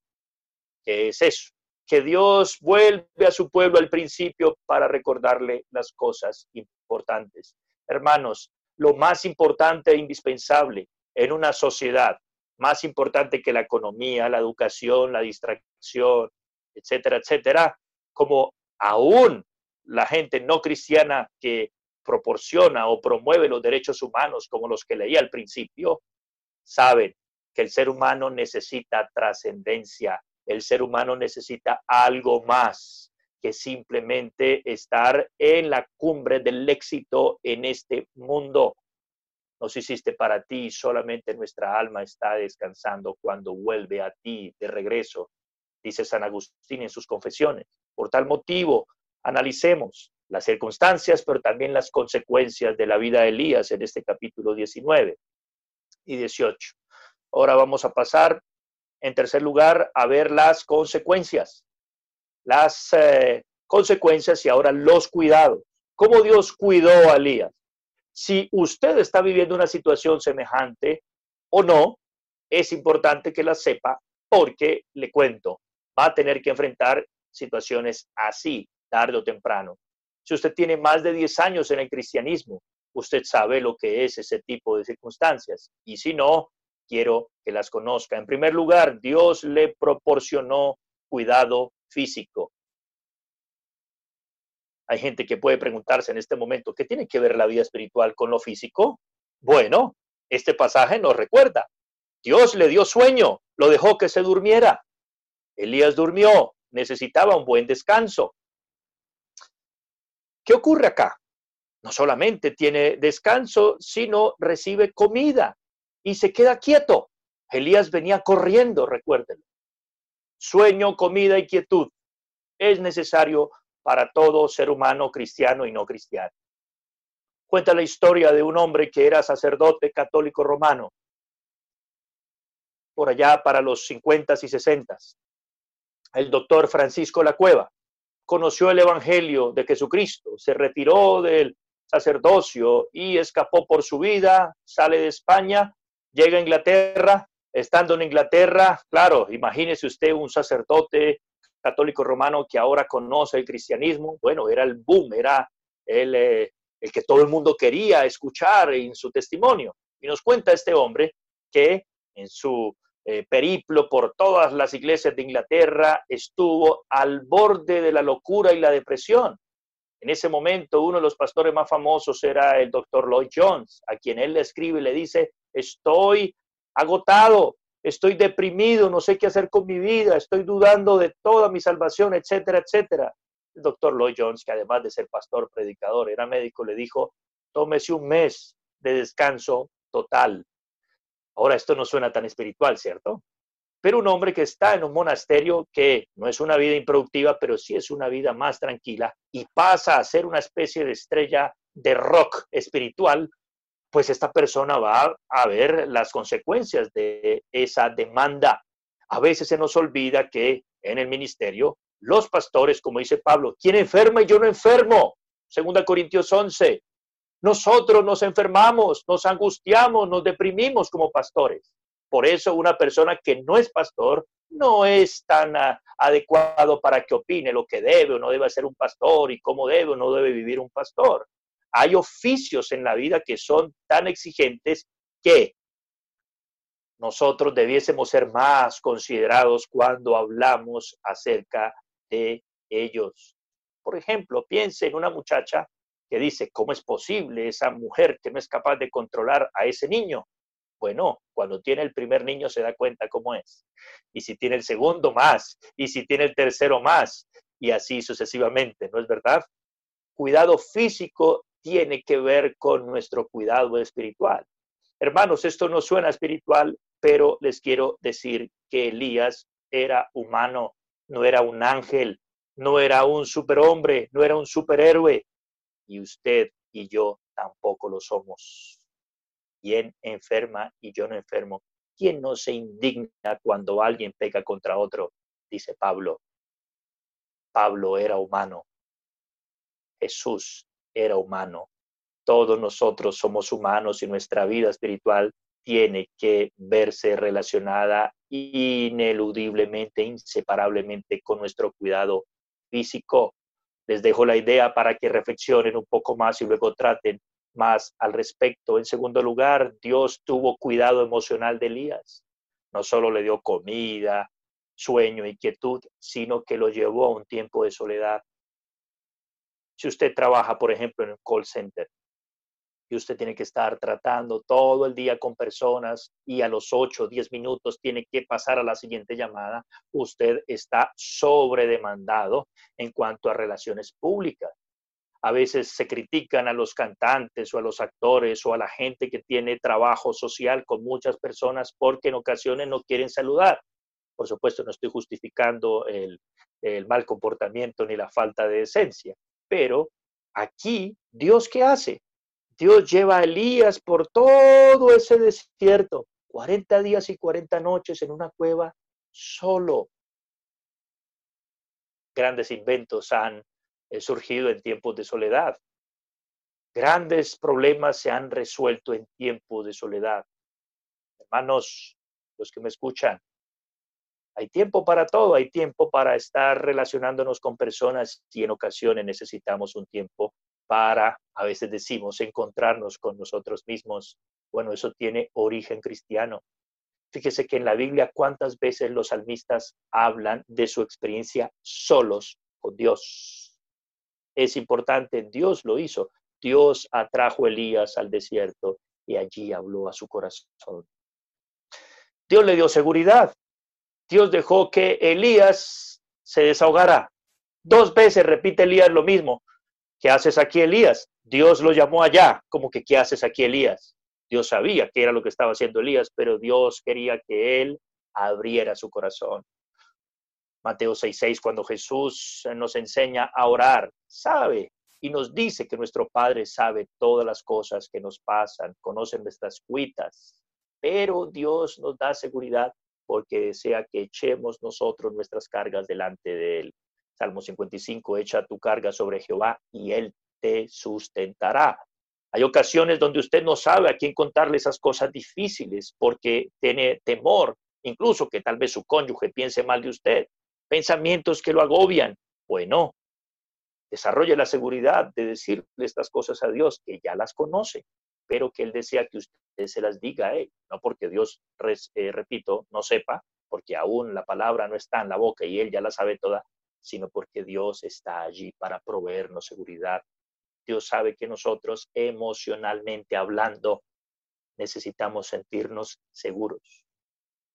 ¿Qué es eso? Que Dios vuelve a su pueblo al principio para recordarle las cosas importantes. Hermanos, lo más importante e indispensable en una sociedad más importante que la economía, la educación, la distracción, etcétera, etcétera, como aún la gente no cristiana que proporciona o promueve los derechos humanos, como los que leí al principio, saben que el ser humano necesita trascendencia, el ser humano necesita algo más que simplemente estar en la cumbre del éxito en este mundo nos hiciste para ti, solamente nuestra alma está descansando cuando vuelve a ti de regreso, dice San Agustín en sus confesiones. Por tal motivo, analicemos las circunstancias, pero también las consecuencias de la vida de Elías en este capítulo 19 y 18. Ahora vamos a pasar, en tercer lugar, a ver las consecuencias. Las eh, consecuencias y ahora los cuidados. ¿Cómo Dios cuidó a Elías? Si usted está viviendo una situación semejante o no, es importante que la sepa porque, le cuento, va a tener que enfrentar situaciones así, tarde o temprano. Si usted tiene más de 10 años en el cristianismo, usted sabe lo que es ese tipo de circunstancias. Y si no, quiero que las conozca. En primer lugar, Dios le proporcionó cuidado físico. Hay gente que puede preguntarse en este momento, ¿qué tiene que ver la vida espiritual con lo físico? Bueno, este pasaje nos recuerda. Dios le dio sueño, lo dejó que se durmiera. Elías durmió, necesitaba un buen descanso. ¿Qué ocurre acá? No solamente tiene descanso, sino recibe comida y se queda quieto. Elías venía corriendo, recuérdenlo. Sueño, comida y quietud es necesario para todo ser humano cristiano y no cristiano. Cuenta la historia de un hombre que era sacerdote católico romano, por allá para los 50 y 60. El doctor Francisco La Cueva conoció el Evangelio de Jesucristo, se retiró del sacerdocio y escapó por su vida, sale de España, llega a Inglaterra, estando en Inglaterra, claro, imagínese usted un sacerdote católico romano que ahora conoce el cristianismo, bueno, era el boom, era el, eh, el que todo el mundo quería escuchar en su testimonio. Y nos cuenta este hombre que en su eh, periplo por todas las iglesias de Inglaterra estuvo al borde de la locura y la depresión. En ese momento uno de los pastores más famosos era el doctor Lloyd Jones, a quien él le escribe y le dice, estoy agotado, estoy deprimido, no sé qué hacer con mi vida, estoy dudando de toda mi salvación, etcétera, etcétera el doctor Lloyd Jones, que además de ser pastor, predicador, era médico, le dijo, tómese un mes de descanso total. Ahora, esto no suena tan espiritual, ¿cierto? Pero un hombre que está en un monasterio que no es una vida improductiva, pero sí es una vida más tranquila y pasa a ser una especie de estrella de rock espiritual, pues esta persona va a ver las consecuencias de esa demanda. A veces se nos olvida que en el ministerio los pastores, como dice Pablo, ¿quién enferma y yo no enfermo? Segunda Corintios 11. Nosotros nos enfermamos, nos angustiamos, nos deprimimos como pastores. Por eso una persona que no es pastor no es tan ah, adecuado para que opine lo que debe o no debe ser un pastor y cómo debe o no debe vivir un pastor. Hay oficios en la vida que son tan exigentes que nosotros debiésemos ser más considerados cuando hablamos acerca de ellos. Por ejemplo, piense en una muchacha dice, ¿cómo es posible esa mujer que no es capaz de controlar a ese niño? Bueno, cuando tiene el primer niño se da cuenta cómo es. Y si tiene el segundo más, y si tiene el tercero más, y así sucesivamente, ¿no es verdad? Cuidado físico tiene que ver con nuestro cuidado espiritual. Hermanos, esto no suena espiritual, pero les quiero decir que Elías era humano no era un ángel, no era un superhombre, no era un superhéroe. Y usted y yo tampoco lo somos. ¿Quién enferma y yo no enfermo? ¿Quién no se indigna cuando alguien pega contra otro? Dice Pablo. Pablo era humano. Jesús era humano. Todos nosotros somos humanos y nuestra vida espiritual tiene que verse relacionada ineludiblemente, inseparablemente con nuestro cuidado físico. Les dejo la idea para que reflexionen un poco más y luego traten más al respecto. En segundo lugar, Dios tuvo cuidado emocional de Elías. No solo le dio comida, sueño y quietud, sino que lo llevó a un tiempo de soledad. Si usted trabaja, por ejemplo, en un call center, y usted tiene que estar tratando todo el día con personas y a los 8 o 10 minutos tiene que pasar a la siguiente llamada, usted está sobredemandado en cuanto a relaciones públicas. A veces se critican a los cantantes o a los actores o a la gente que tiene trabajo social con muchas personas porque en ocasiones no quieren saludar. Por supuesto, no estoy justificando el, el mal comportamiento ni la falta de decencia, pero aquí, ¿Dios qué hace? Dios lleva a Elías por todo ese desierto, 40 días y 40 noches en una cueva solo. Grandes inventos han eh, surgido en tiempos de soledad. Grandes problemas se han resuelto en tiempos de soledad. Hermanos, los que me escuchan, hay tiempo para todo, hay tiempo para estar relacionándonos con personas y en ocasiones necesitamos un tiempo para, a veces decimos, encontrarnos con nosotros mismos. Bueno, eso tiene origen cristiano. Fíjese que en la Biblia cuántas veces los salmistas hablan de su experiencia solos con Dios. Es importante, Dios lo hizo. Dios atrajo a Elías al desierto y allí habló a su corazón. Dios le dio seguridad. Dios dejó que Elías se desahogara. Dos veces repite Elías lo mismo ¿qué haces aquí Elías? Dios lo llamó allá, como que ¿qué haces aquí Elías? Dios sabía que era lo que estaba haciendo Elías, pero Dios quería que él abriera su corazón. Mateo 6:6, cuando Jesús nos enseña a orar, sabe y nos dice que nuestro Padre sabe todas las cosas que nos pasan, conoce nuestras cuitas, pero Dios nos da seguridad porque desea que echemos nosotros nuestras cargas delante de Él. Salmo 55, echa tu carga sobre Jehová y Él te sustentará. Hay ocasiones donde usted no sabe a quién contarle esas cosas difíciles porque tiene temor, incluso que tal vez su cónyuge piense mal de usted, pensamientos que lo agobian. Bueno, desarrolle la seguridad de decirle estas cosas a Dios, que ya las conoce, pero que Él desea que usted se las diga a Él, no porque Dios, eh, repito, no sepa, porque aún la palabra no está en la boca y Él ya la sabe toda, sino porque Dios está allí para proveernos seguridad. Dios sabe que nosotros emocionalmente hablando necesitamos sentirnos seguros.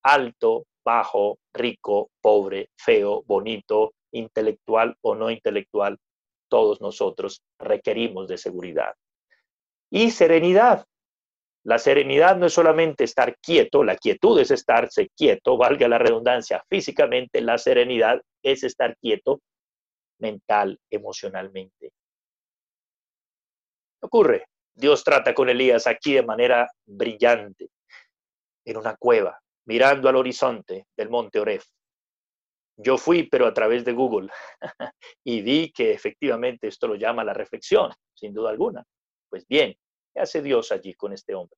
Alto, bajo, rico, pobre, feo, bonito, intelectual o no intelectual, todos nosotros requerimos de seguridad. Y serenidad. La serenidad no es solamente estar quieto, la quietud es estarse quieto, valga la redundancia, físicamente la serenidad es estar quieto mental, emocionalmente. Ocurre, Dios trata con Elías aquí de manera brillante, en una cueva, mirando al horizonte del monte Oref. Yo fui, pero a través de Google, y vi que efectivamente esto lo llama la reflexión, sin duda alguna. Pues bien, ¿qué hace Dios allí con este hombre?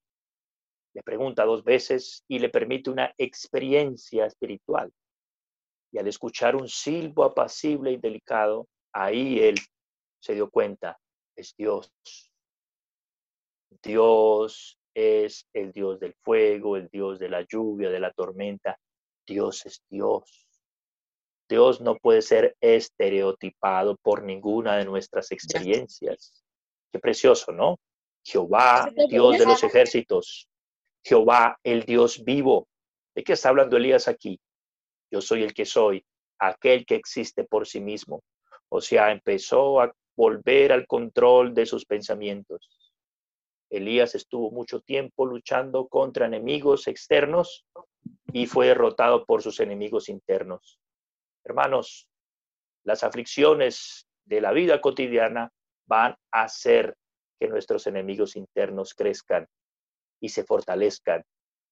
Le pregunta dos veces y le permite una experiencia espiritual. Y al escuchar un silbo apacible y delicado, ahí él se dio cuenta, es Dios. Dios es el Dios del fuego, el Dios de la lluvia, de la tormenta. Dios es Dios. Dios no puede ser estereotipado por ninguna de nuestras experiencias. Qué precioso, ¿no? Jehová, Dios de los ejércitos, Jehová, el Dios vivo. ¿De qué está hablando Elías aquí? Yo soy el que soy, aquel que existe por sí mismo. O sea, empezó a volver al control de sus pensamientos. Elías estuvo mucho tiempo luchando contra enemigos externos y fue derrotado por sus enemigos internos. Hermanos, las aflicciones de la vida cotidiana van a hacer nuestros enemigos internos crezcan y se fortalezcan.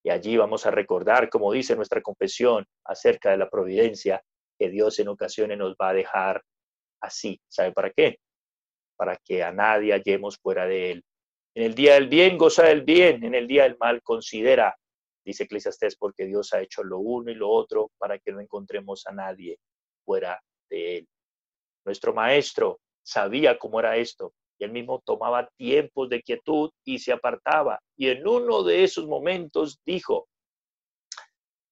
Y allí vamos a recordar, como dice nuestra confesión acerca de la providencia, que Dios en ocasiones nos va a dejar así. ¿Sabe para qué? Para que a nadie hallemos fuera de Él. En el día del bien goza del bien, en el día del mal considera, dice Eclesiastés, porque Dios ha hecho lo uno y lo otro para que no encontremos a nadie fuera de Él. Nuestro maestro sabía cómo era esto y él mismo tomaba tiempos de quietud y se apartaba. Y en uno de esos momentos dijo,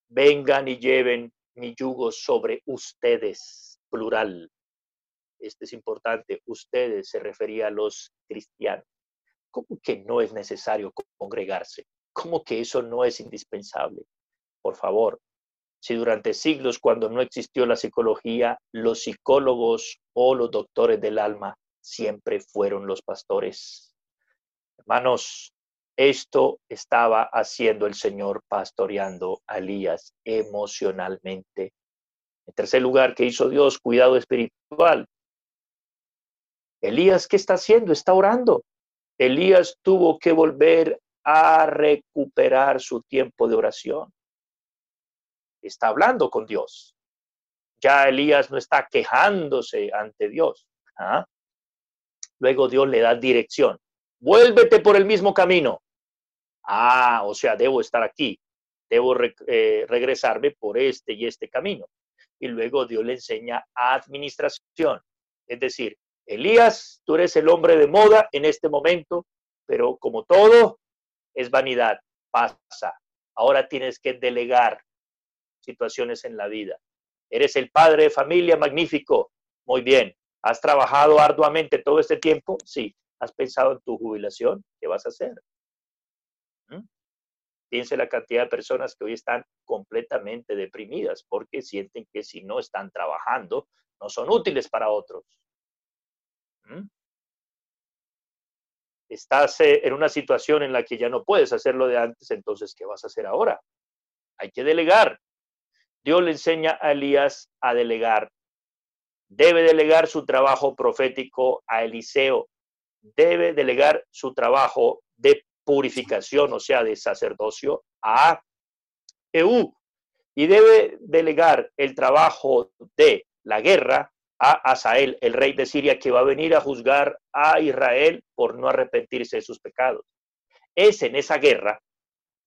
vengan y lleven mi yugo sobre ustedes, plural. Este es importante, ustedes se refería a los cristianos. ¿Cómo que no es necesario congregarse? ¿Cómo que eso no es indispensable? Por favor, si durante siglos, cuando no existió la psicología, los psicólogos o los doctores del alma siempre fueron los pastores. Hermanos, esto estaba haciendo el Señor pastoreando a Elías emocionalmente. En tercer lugar, ¿qué hizo Dios? Cuidado espiritual. Elías, ¿qué está haciendo? Está orando. Elías tuvo que volver a recuperar su tiempo de oración. Está hablando con Dios. Ya Elías no está quejándose ante Dios. ¿ah? Luego Dios le da dirección. Vuélvete por el mismo camino. Ah, o sea, debo estar aquí. Debo eh, regresarme por este y este camino. Y luego Dios le enseña administración. Es decir, Elías, tú eres el hombre de moda en este momento, pero como todo es vanidad, pasa. Ahora tienes que delegar situaciones en la vida. Eres el padre de familia magnífico. Muy bien. ¿Has trabajado arduamente todo este tiempo? Sí. ¿Has pensado en tu jubilación? ¿Qué vas a hacer? ¿Mm? Piense la cantidad de personas que hoy están completamente deprimidas porque sienten que si no están trabajando, no son útiles para otros. ¿Mm? estás eh, en una situación en la que ya no puedes hacerlo de antes, entonces, ¿qué vas a hacer ahora? Hay que delegar. Dios le enseña a Elías a delegar. Debe delegar su trabajo profético a Eliseo. Debe delegar su trabajo de purificación, o sea, de sacerdocio, a Eú. Y debe delegar el trabajo de la guerra a Asael, el rey de Siria, que va a venir a juzgar a Israel por no arrepentirse de sus pecados. Es en esa guerra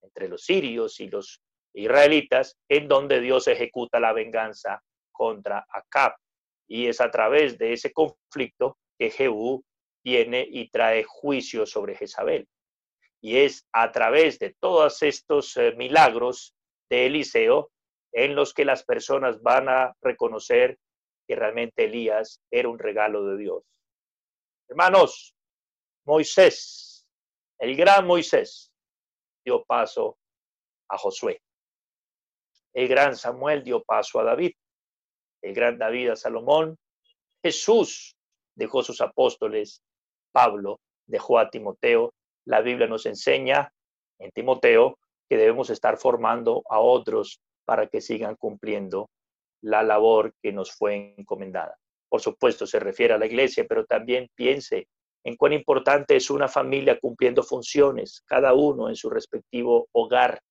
entre los sirios y los israelitas en donde Dios ejecuta la venganza contra Acab. Y es a través de ese conflicto que Jehú viene y trae juicio sobre Jezabel. Y es a través de todos estos eh, milagros de Eliseo en los que las personas van a reconocer que realmente Elías era un regalo de Dios. Hermanos, Moisés, el gran Moisés, dio paso a Josué. El gran Samuel dio paso a David. El gran David a Salomón. Jesús dejó sus apóstoles. Pablo dejó a Timoteo. La Biblia nos enseña en Timoteo que debemos estar formando a otros para que sigan cumpliendo la labor que nos fue encomendada. Por supuesto, se refiere a la iglesia, pero también piense en cuán importante es una familia cumpliendo funciones, cada uno en su respectivo hogar.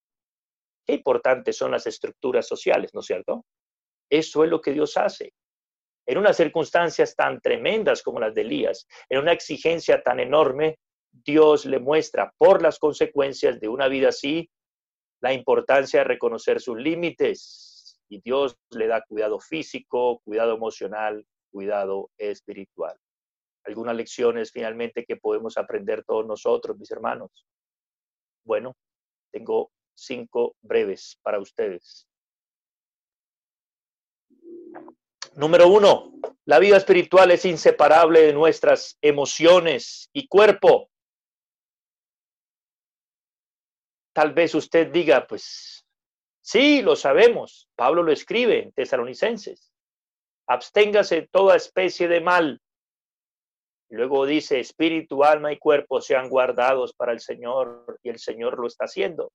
Qué importantes son las estructuras sociales, ¿no es cierto? Eso es lo que Dios hace. En unas circunstancias tan tremendas como las de Elías, en una exigencia tan enorme, Dios le muestra por las consecuencias de una vida así la importancia de reconocer sus límites, y Dios le da cuidado físico, cuidado emocional, cuidado espiritual. Algunas lecciones finalmente que podemos aprender todos nosotros, mis hermanos. Bueno, tengo cinco breves para ustedes. Número uno, la vida espiritual es inseparable de nuestras emociones y cuerpo. Tal vez usted diga, pues Sí, lo sabemos. Pablo lo escribe en Tesalonicenses. Absténgase de toda especie de mal. Luego dice, espíritu, alma y cuerpo sean guardados para el Señor y el Señor lo está haciendo.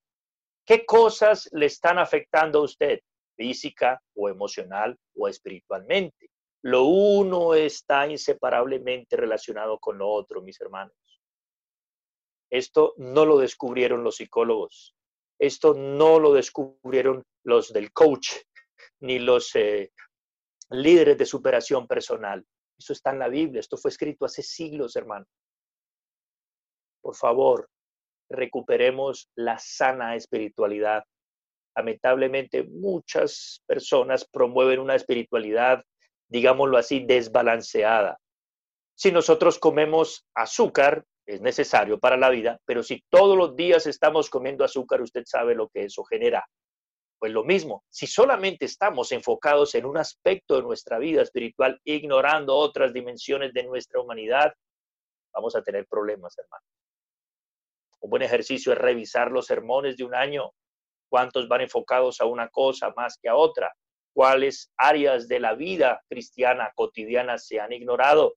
¿Qué cosas le están afectando a usted, física o emocional o espiritualmente? Lo uno está inseparablemente relacionado con lo otro, mis hermanos. Esto no lo descubrieron los psicólogos. Esto no lo descubrieron los del coach ni los eh, líderes de superación personal. Eso está en la Biblia, esto fue escrito hace siglos, hermano. Por favor, recuperemos la sana espiritualidad. Lamentablemente, muchas personas promueven una espiritualidad, digámoslo así, desbalanceada. Si nosotros comemos azúcar, es necesario para la vida, pero si todos los días estamos comiendo azúcar, usted sabe lo que eso genera. Pues lo mismo, si solamente estamos enfocados en un aspecto de nuestra vida espiritual, ignorando otras dimensiones de nuestra humanidad, vamos a tener problemas, hermano. Un buen ejercicio es revisar los sermones de un año, cuántos van enfocados a una cosa más que a otra, cuáles áreas de la vida cristiana cotidiana se han ignorado,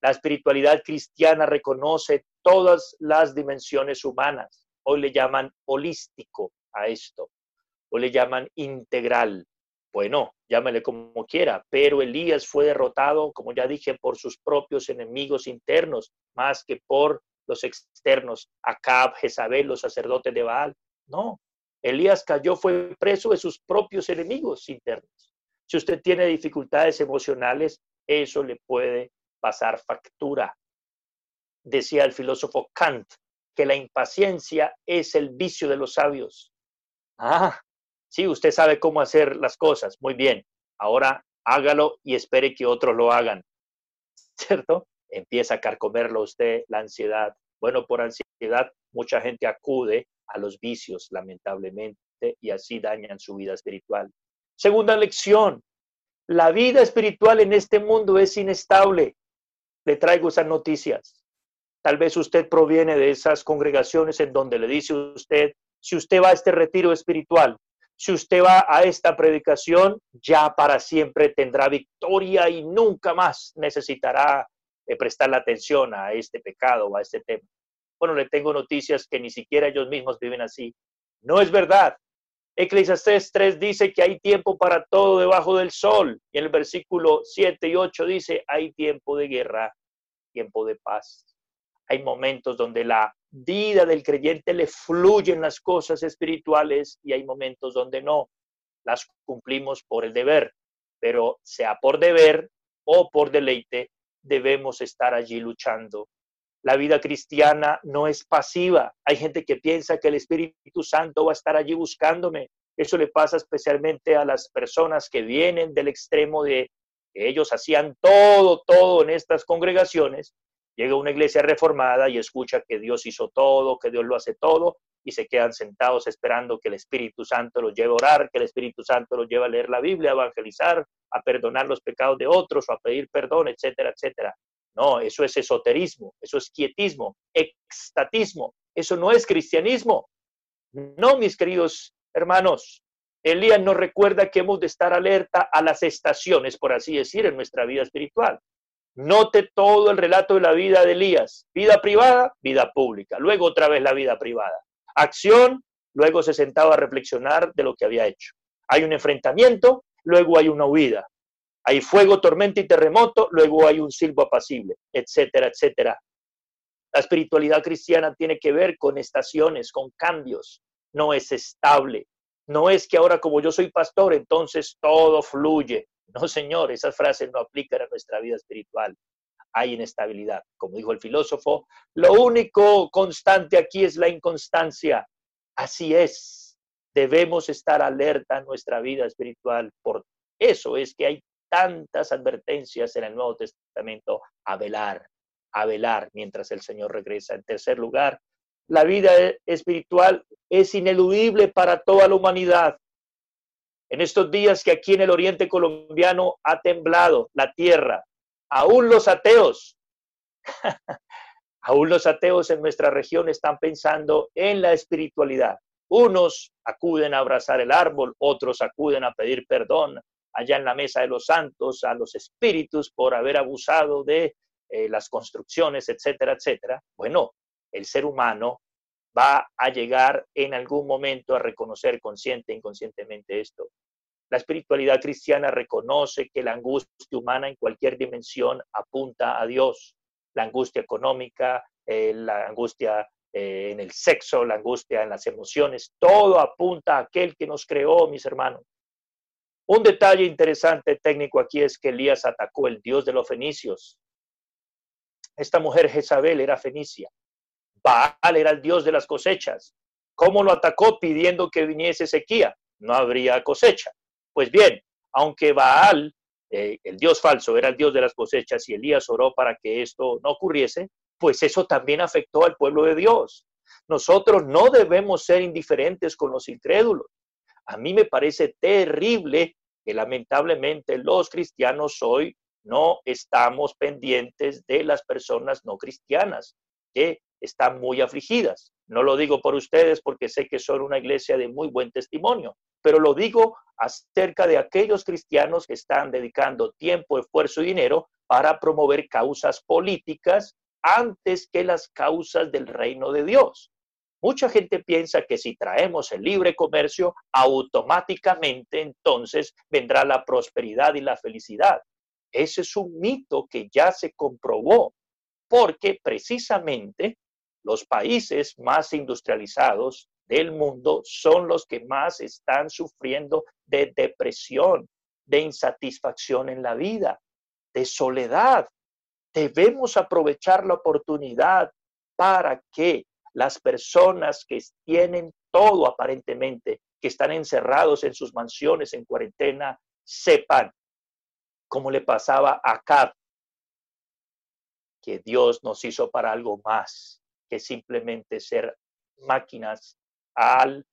la espiritualidad cristiana reconoce todas las dimensiones humanas. Hoy le llaman holístico a esto, o le llaman integral. Bueno, llámele como quiera, pero Elías fue derrotado, como ya dije, por sus propios enemigos internos, más que por los externos, Acab, Jezabel, los sacerdotes de Baal. No, Elías cayó, fue preso de sus propios enemigos internos. Si usted tiene dificultades emocionales, eso le puede pasar factura. Decía el filósofo Kant que la impaciencia es el vicio de los sabios. Ah, sí, usted sabe cómo hacer las cosas. Muy bien. Ahora hágalo y espere que otros lo hagan. ¿Cierto? Empieza a carcomerlo usted la ansiedad. Bueno, por ansiedad mucha gente acude a los vicios, lamentablemente, y así dañan su vida espiritual. Segunda lección, la vida espiritual en este mundo es inestable le traigo esas noticias. Tal vez usted proviene de esas congregaciones en donde le dice usted, si usted va a este retiro espiritual, si usted va a esta predicación, ya para siempre tendrá victoria y nunca más necesitará eh, prestar la atención a este pecado o a este tema. Bueno, le tengo noticias que ni siquiera ellos mismos viven así. No es verdad. Eclesiastés 3 dice que hay tiempo para todo debajo del sol. Y en el versículo 7 y 8 dice, hay tiempo de guerra, tiempo de paz. Hay momentos donde la vida del creyente le fluyen las cosas espirituales y hay momentos donde no. Las cumplimos por el deber, pero sea por deber o por deleite, debemos estar allí luchando. La vida cristiana no es pasiva. Hay gente que piensa que el Espíritu Santo va a estar allí buscándome. Eso le pasa especialmente a las personas que vienen del extremo de ellos hacían todo, todo en estas congregaciones. Llega una iglesia reformada y escucha que Dios hizo todo, que Dios lo hace todo, y se quedan sentados esperando que el Espíritu Santo los lleve a orar, que el Espíritu Santo los lleve a leer la Biblia, a evangelizar, a perdonar los pecados de otros o a pedir perdón, etcétera, etcétera. No, eso es esoterismo, eso es quietismo, extatismo, eso no es cristianismo. No, mis queridos hermanos, Elías nos recuerda que hemos de estar alerta a las estaciones, por así decir, en nuestra vida espiritual. Note todo el relato de la vida de Elías. Vida privada, vida pública. Luego otra vez la vida privada. Acción, luego se sentaba a reflexionar de lo que había hecho. Hay un enfrentamiento, luego hay una huida. Hay fuego, tormenta y terremoto, luego hay un silbo apacible, etcétera, etcétera. La espiritualidad cristiana tiene que ver con estaciones, con cambios. No es estable. No es que ahora como yo soy pastor, entonces todo fluye. No, señor, esas frases no aplican a nuestra vida espiritual. Hay inestabilidad. Como dijo el filósofo, lo único constante aquí es la inconstancia. Así es. Debemos estar alerta en nuestra vida espiritual. Por eso es que hay tantas advertencias en el Nuevo Testamento a velar, a velar mientras el Señor regresa. En tercer lugar, la vida espiritual es ineludible para toda la humanidad. En estos días que aquí en el oriente colombiano ha temblado la tierra, aún los ateos, aún los ateos en nuestra región están pensando en la espiritualidad. Unos acuden a abrazar el árbol, otros acuden a pedir perdón, allá en la mesa de los santos a los espíritus por haber abusado de eh, las construcciones, etcétera, etcétera. Bueno, el ser humano va a llegar en algún momento a reconocer consciente e inconscientemente esto. La espiritualidad cristiana reconoce que la angustia humana en cualquier dimensión apunta a Dios. La angustia económica, eh, la angustia eh, en el sexo, la angustia en las emociones, todo apunta a aquel que nos creó, mis hermanos. Un detalle interesante técnico aquí es que Elías atacó el dios de los fenicios. Esta mujer Jezabel era fenicia. Baal era el dios de las cosechas. ¿Cómo lo atacó pidiendo que viniese sequía? No habría cosecha. Pues bien, aunque Baal, eh, el dios falso, era el dios de las cosechas y Elías oró para que esto no ocurriese, pues eso también afectó al pueblo de Dios. Nosotros no debemos ser indiferentes con los incrédulos. A mí me parece terrible que lamentablemente los cristianos hoy no estamos pendientes de las personas no cristianas que están muy afligidas. No lo digo por ustedes porque sé que son una iglesia de muy buen testimonio, pero lo digo acerca de aquellos cristianos que están dedicando tiempo, esfuerzo y dinero para promover causas políticas antes que las causas del reino de Dios. Mucha gente piensa que si traemos el libre comercio, automáticamente entonces vendrá la prosperidad y la felicidad. Ese es un mito que ya se comprobó, porque precisamente los países más industrializados del mundo son los que más están sufriendo de depresión, de insatisfacción en la vida, de soledad. Debemos aprovechar la oportunidad para que las personas que tienen todo aparentemente, que están encerrados en sus mansiones en cuarentena, sepan, como le pasaba a Cap, que Dios nos hizo para algo más que simplemente ser máquinas al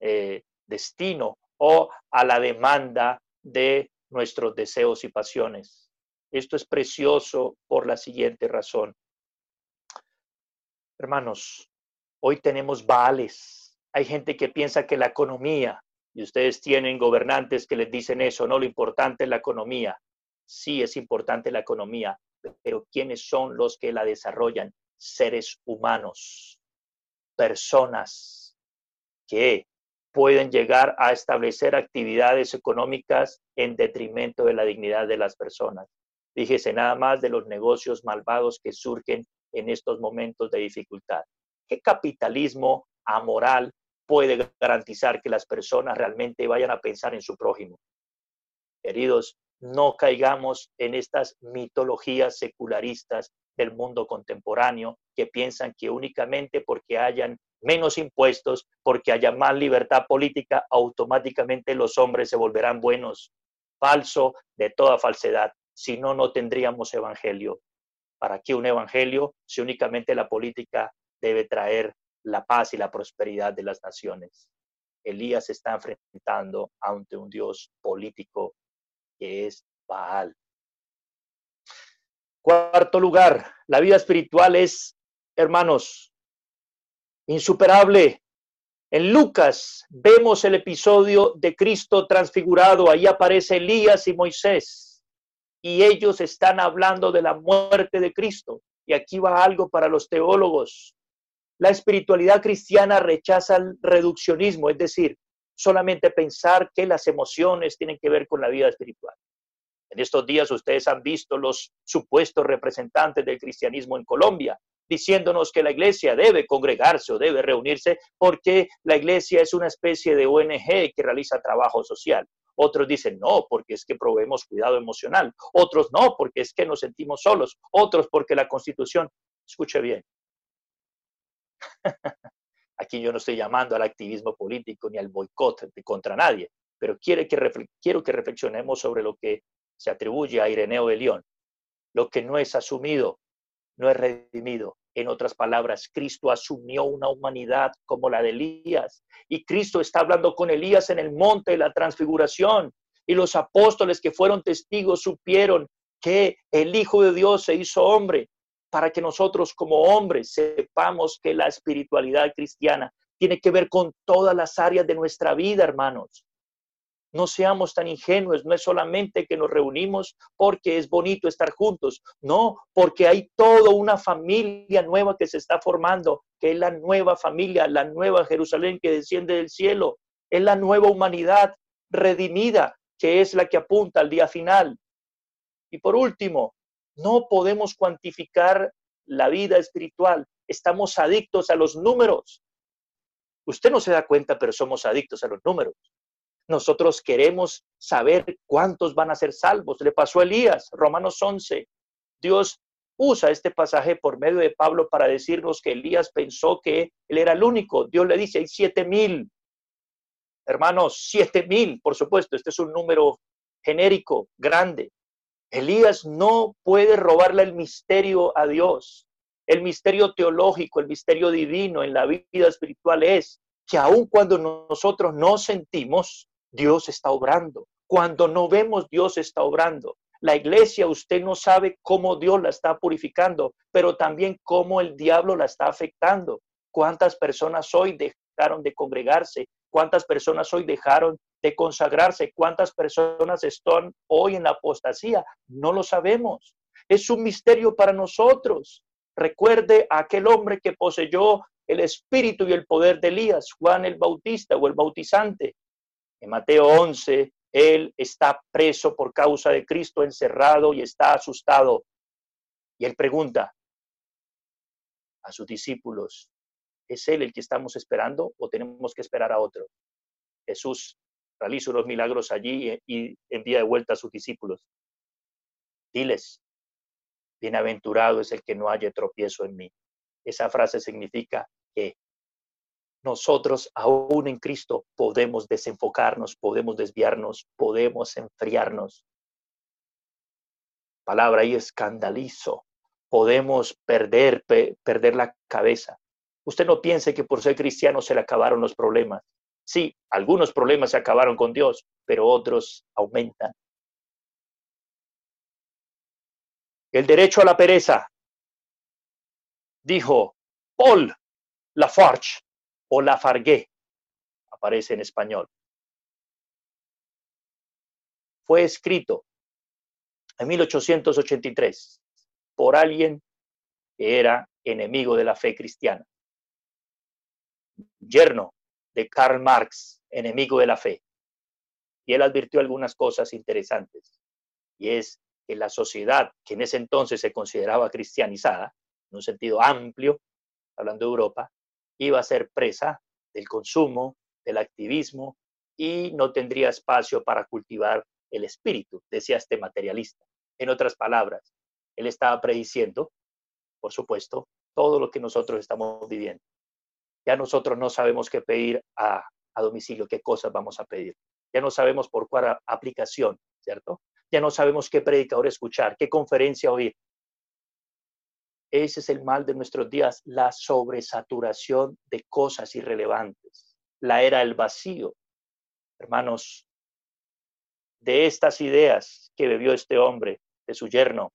eh, destino o a la demanda de nuestros deseos y pasiones. Esto es precioso por la siguiente razón. Hermanos, Hoy tenemos Baales. Hay gente que piensa que la economía, y ustedes tienen gobernantes que les dicen eso, no, lo importante es la economía. Sí, es importante la economía, pero ¿quiénes son los que la desarrollan? Seres humanos, personas que pueden llegar a establecer actividades económicas en detrimento de la dignidad de las personas. Fíjese nada más de los negocios malvados que surgen en estos momentos de dificultad. ¿Qué capitalismo amoral puede garantizar que las personas realmente vayan a pensar en su prójimo? Queridos, no caigamos en estas mitologías secularistas del mundo contemporáneo que piensan que únicamente porque hayan menos impuestos, porque haya más libertad política, automáticamente los hombres se volverán buenos. Falso de toda falsedad. Si no, no tendríamos evangelio. ¿Para qué un evangelio si únicamente la política debe traer la paz y la prosperidad de las naciones? Elías está enfrentando ante un Dios político que es Baal. Cuarto lugar, la vida espiritual es, hermanos, insuperable. En Lucas vemos el episodio de Cristo transfigurado. Ahí aparece Elías y Moisés. Y ellos están hablando de la muerte de Cristo. Y aquí va algo para los teólogos. La espiritualidad cristiana rechaza el reduccionismo, es decir, solamente pensar que las emociones tienen que ver con la vida espiritual. En estos días ustedes han visto los supuestos representantes del cristianismo en Colombia diciéndonos que la iglesia debe congregarse o debe reunirse porque la iglesia es una especie de ONG que realiza trabajo social. Otros dicen no, porque es que proveemos cuidado emocional. Otros no, porque es que nos sentimos solos. Otros porque la constitución, escuche bien, aquí yo no estoy llamando al activismo político ni al boicot contra nadie, pero quiere que quiero que reflexionemos sobre lo que se atribuye a Ireneo de León. Lo que no es asumido no es redimido. En otras palabras, Cristo asumió una humanidad como la de Elías. Y Cristo está hablando con Elías en el monte de la transfiguración. Y los apóstoles que fueron testigos supieron que el Hijo de Dios se hizo hombre para que nosotros como hombres sepamos que la espiritualidad cristiana tiene que ver con todas las áreas de nuestra vida, hermanos. No seamos tan ingenuos, no es solamente que nos reunimos porque es bonito estar juntos, no, porque hay toda una familia nueva que se está formando, que es la nueva familia, la nueva Jerusalén que desciende del cielo, es la nueva humanidad redimida, que es la que apunta al día final. Y por último, no podemos cuantificar la vida espiritual, estamos adictos a los números. Usted no se da cuenta, pero somos adictos a los números. Nosotros queremos saber cuántos van a ser salvos. Le pasó a Elías, Romanos 11. Dios usa este pasaje por medio de Pablo para decirnos que Elías pensó que él era el único. Dios le dice, hay siete mil. Hermanos, siete mil, por supuesto, este es un número genérico, grande. Elías no puede robarle el misterio a Dios. El misterio teológico, el misterio divino en la vida espiritual es que aun cuando nosotros no sentimos, Dios está obrando. Cuando no vemos, Dios está obrando. La iglesia, usted no sabe cómo Dios la está purificando, pero también cómo el diablo la está afectando. ¿Cuántas personas hoy dejaron de congregarse? ¿Cuántas personas hoy dejaron de consagrarse? ¿Cuántas personas están hoy en la apostasía? No lo sabemos. Es un misterio para nosotros. Recuerde a aquel hombre que poseyó el espíritu y el poder de Elías, Juan el Bautista o el Bautizante. En Mateo 11, él está preso por causa de Cristo, encerrado y está asustado. Y él pregunta a sus discípulos, ¿es él el que estamos esperando o tenemos que esperar a otro? Jesús realiza unos milagros allí y envía de vuelta a sus discípulos. Diles, bienaventurado es el que no haya tropiezo en mí. Esa frase significa que nosotros aún en Cristo podemos desenfocarnos, podemos desviarnos, podemos enfriarnos. Palabra ahí escandalizo. Podemos perder, perder la cabeza. Usted no piense que por ser cristiano se le acabaron los problemas. Sí, algunos problemas se acabaron con Dios, pero otros aumentan. El derecho a la pereza, dijo Paul Lafarge, o la Fargué, aparece en español. Fue escrito en 1883 por alguien que era enemigo de la fe cristiana. Yerno de Karl Marx, enemigo de la fe. Y él advirtió algunas cosas interesantes. Y es que la sociedad, que en ese entonces se consideraba cristianizada, en un sentido amplio, hablando de Europa, iba a ser presa del consumo, del activismo y no tendría espacio para cultivar el espíritu, decía este materialista. En otras palabras, él estaba prediciendo, por supuesto, todo lo que nosotros estamos viviendo. Ya nosotros no sabemos qué pedir a, a domicilio, qué cosas vamos a pedir. Ya no sabemos por cuál aplicación, ¿cierto? Ya no sabemos qué predicador escuchar, qué conferencia oír. Ese es el mal de nuestros días, la sobresaturación de cosas irrelevantes, la era del vacío. Hermanos, de estas ideas que bebió este hombre, de su yerno,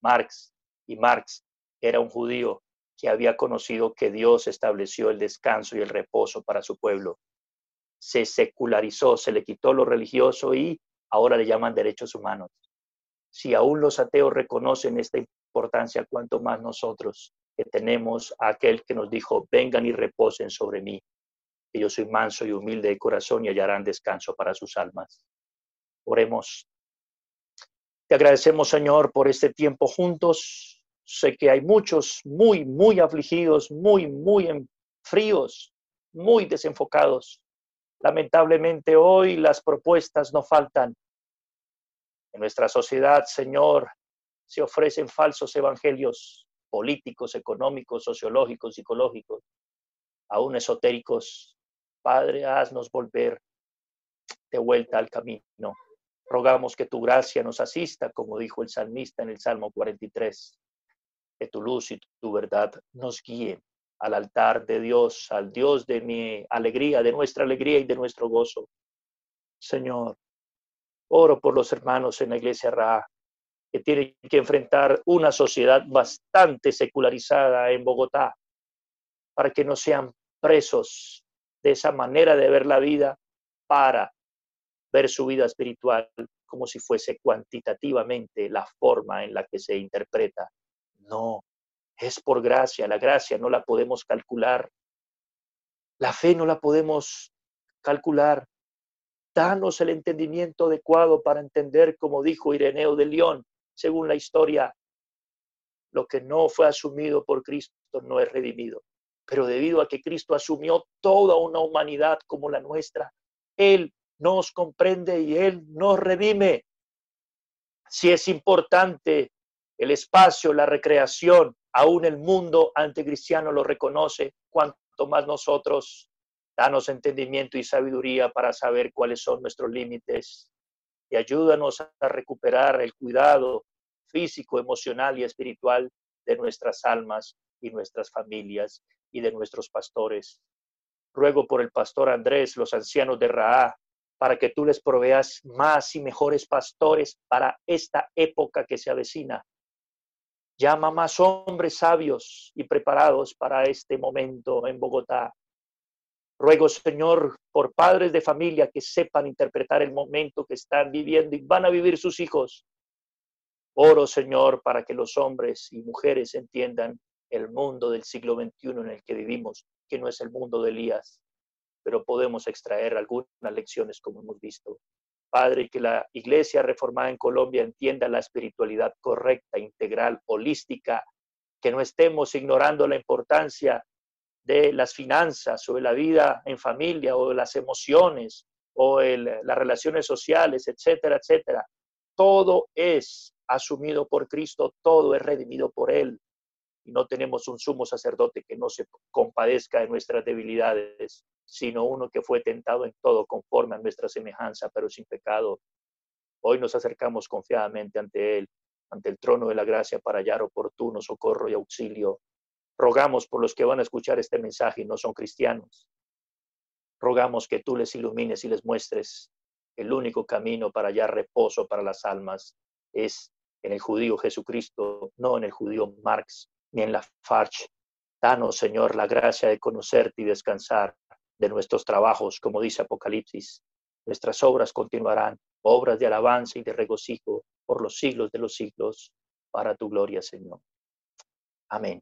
Marx, y Marx era un judío que había conocido que Dios estableció el descanso y el reposo para su pueblo. Se secularizó, se le quitó lo religioso y ahora le llaman derechos humanos. Si aún los ateos reconocen esta importancia, cuanto más nosotros que tenemos a aquel que nos dijo, vengan y reposen sobre mí, que yo soy manso y humilde de corazón y hallarán descanso para sus almas. Oremos. Te agradecemos, Señor, por este tiempo juntos. Sé que hay muchos muy, muy afligidos, muy, muy fríos, muy desenfocados. Lamentablemente hoy las propuestas no faltan. En nuestra sociedad, Señor, se ofrecen falsos evangelios políticos, económicos, sociológicos, psicológicos, aún esotéricos. Padre, haznos volver de vuelta al camino. Rogamos que tu gracia nos asista, como dijo el salmista en el Salmo 43, que tu luz y tu verdad nos guíen al altar de Dios, al Dios de mi alegría, de nuestra alegría y de nuestro gozo. Señor, oro por los hermanos en la iglesia Ra, que tienen que enfrentar una sociedad bastante secularizada en Bogotá, para que no sean presos de esa manera de ver la vida para ver su vida espiritual como si fuese cuantitativamente la forma en la que se interpreta. No, es por gracia, la gracia no la podemos calcular, la fe no la podemos calcular. Danos el entendimiento adecuado para entender, como dijo Ireneo de León, según la historia, lo que no fue asumido por Cristo no es redimido. Pero debido a que Cristo asumió toda una humanidad como la nuestra, Él nos comprende y Él nos redime. Si es importante el espacio, la recreación, aún el mundo anticristiano lo reconoce, cuanto más nosotros danos entendimiento y sabiduría para saber cuáles son nuestros límites y ayúdanos a recuperar el cuidado físico, emocional y espiritual de nuestras almas y nuestras familias y de nuestros pastores. Ruego por el pastor Andrés, los ancianos de Raá, para que tú les proveas más y mejores pastores para esta época que se avecina. Llama más hombres sabios y preparados para este momento en Bogotá. Ruego, Señor, por padres de familia que sepan interpretar el momento que están viviendo y van a vivir sus hijos. Oro, Señor, para que los hombres y mujeres entiendan el mundo del siglo XXI en el que vivimos, que no es el mundo de Elías, pero podemos extraer algunas lecciones como hemos visto. Padre, que la iglesia reformada en Colombia entienda la espiritualidad correcta, integral, holística, que no estemos ignorando la importancia de las finanzas o de la vida en familia o de las emociones o las relaciones sociales, etcétera, etcétera. Todo es asumido por Cristo, todo es redimido por Él. Y no tenemos un sumo sacerdote que no se compadezca de nuestras debilidades, sino uno que fue tentado en todo conforme a nuestra semejanza, pero sin pecado. Hoy nos acercamos confiadamente ante Él, ante el trono de la gracia para hallar oportuno socorro y auxilio. Rogamos por los que van a escuchar este mensaje y no son cristianos. Rogamos que tú les ilumines y les muestres el único camino para hallar reposo para las almas es en el judío Jesucristo, no en el judío Marx ni en la Farch. Danos, Señor, la gracia de conocerte y descansar de nuestros trabajos, como dice Apocalipsis. Nuestras obras continuarán, obras de alabanza y de regocijo por los siglos de los siglos. para tu gloria, Señor. Amén.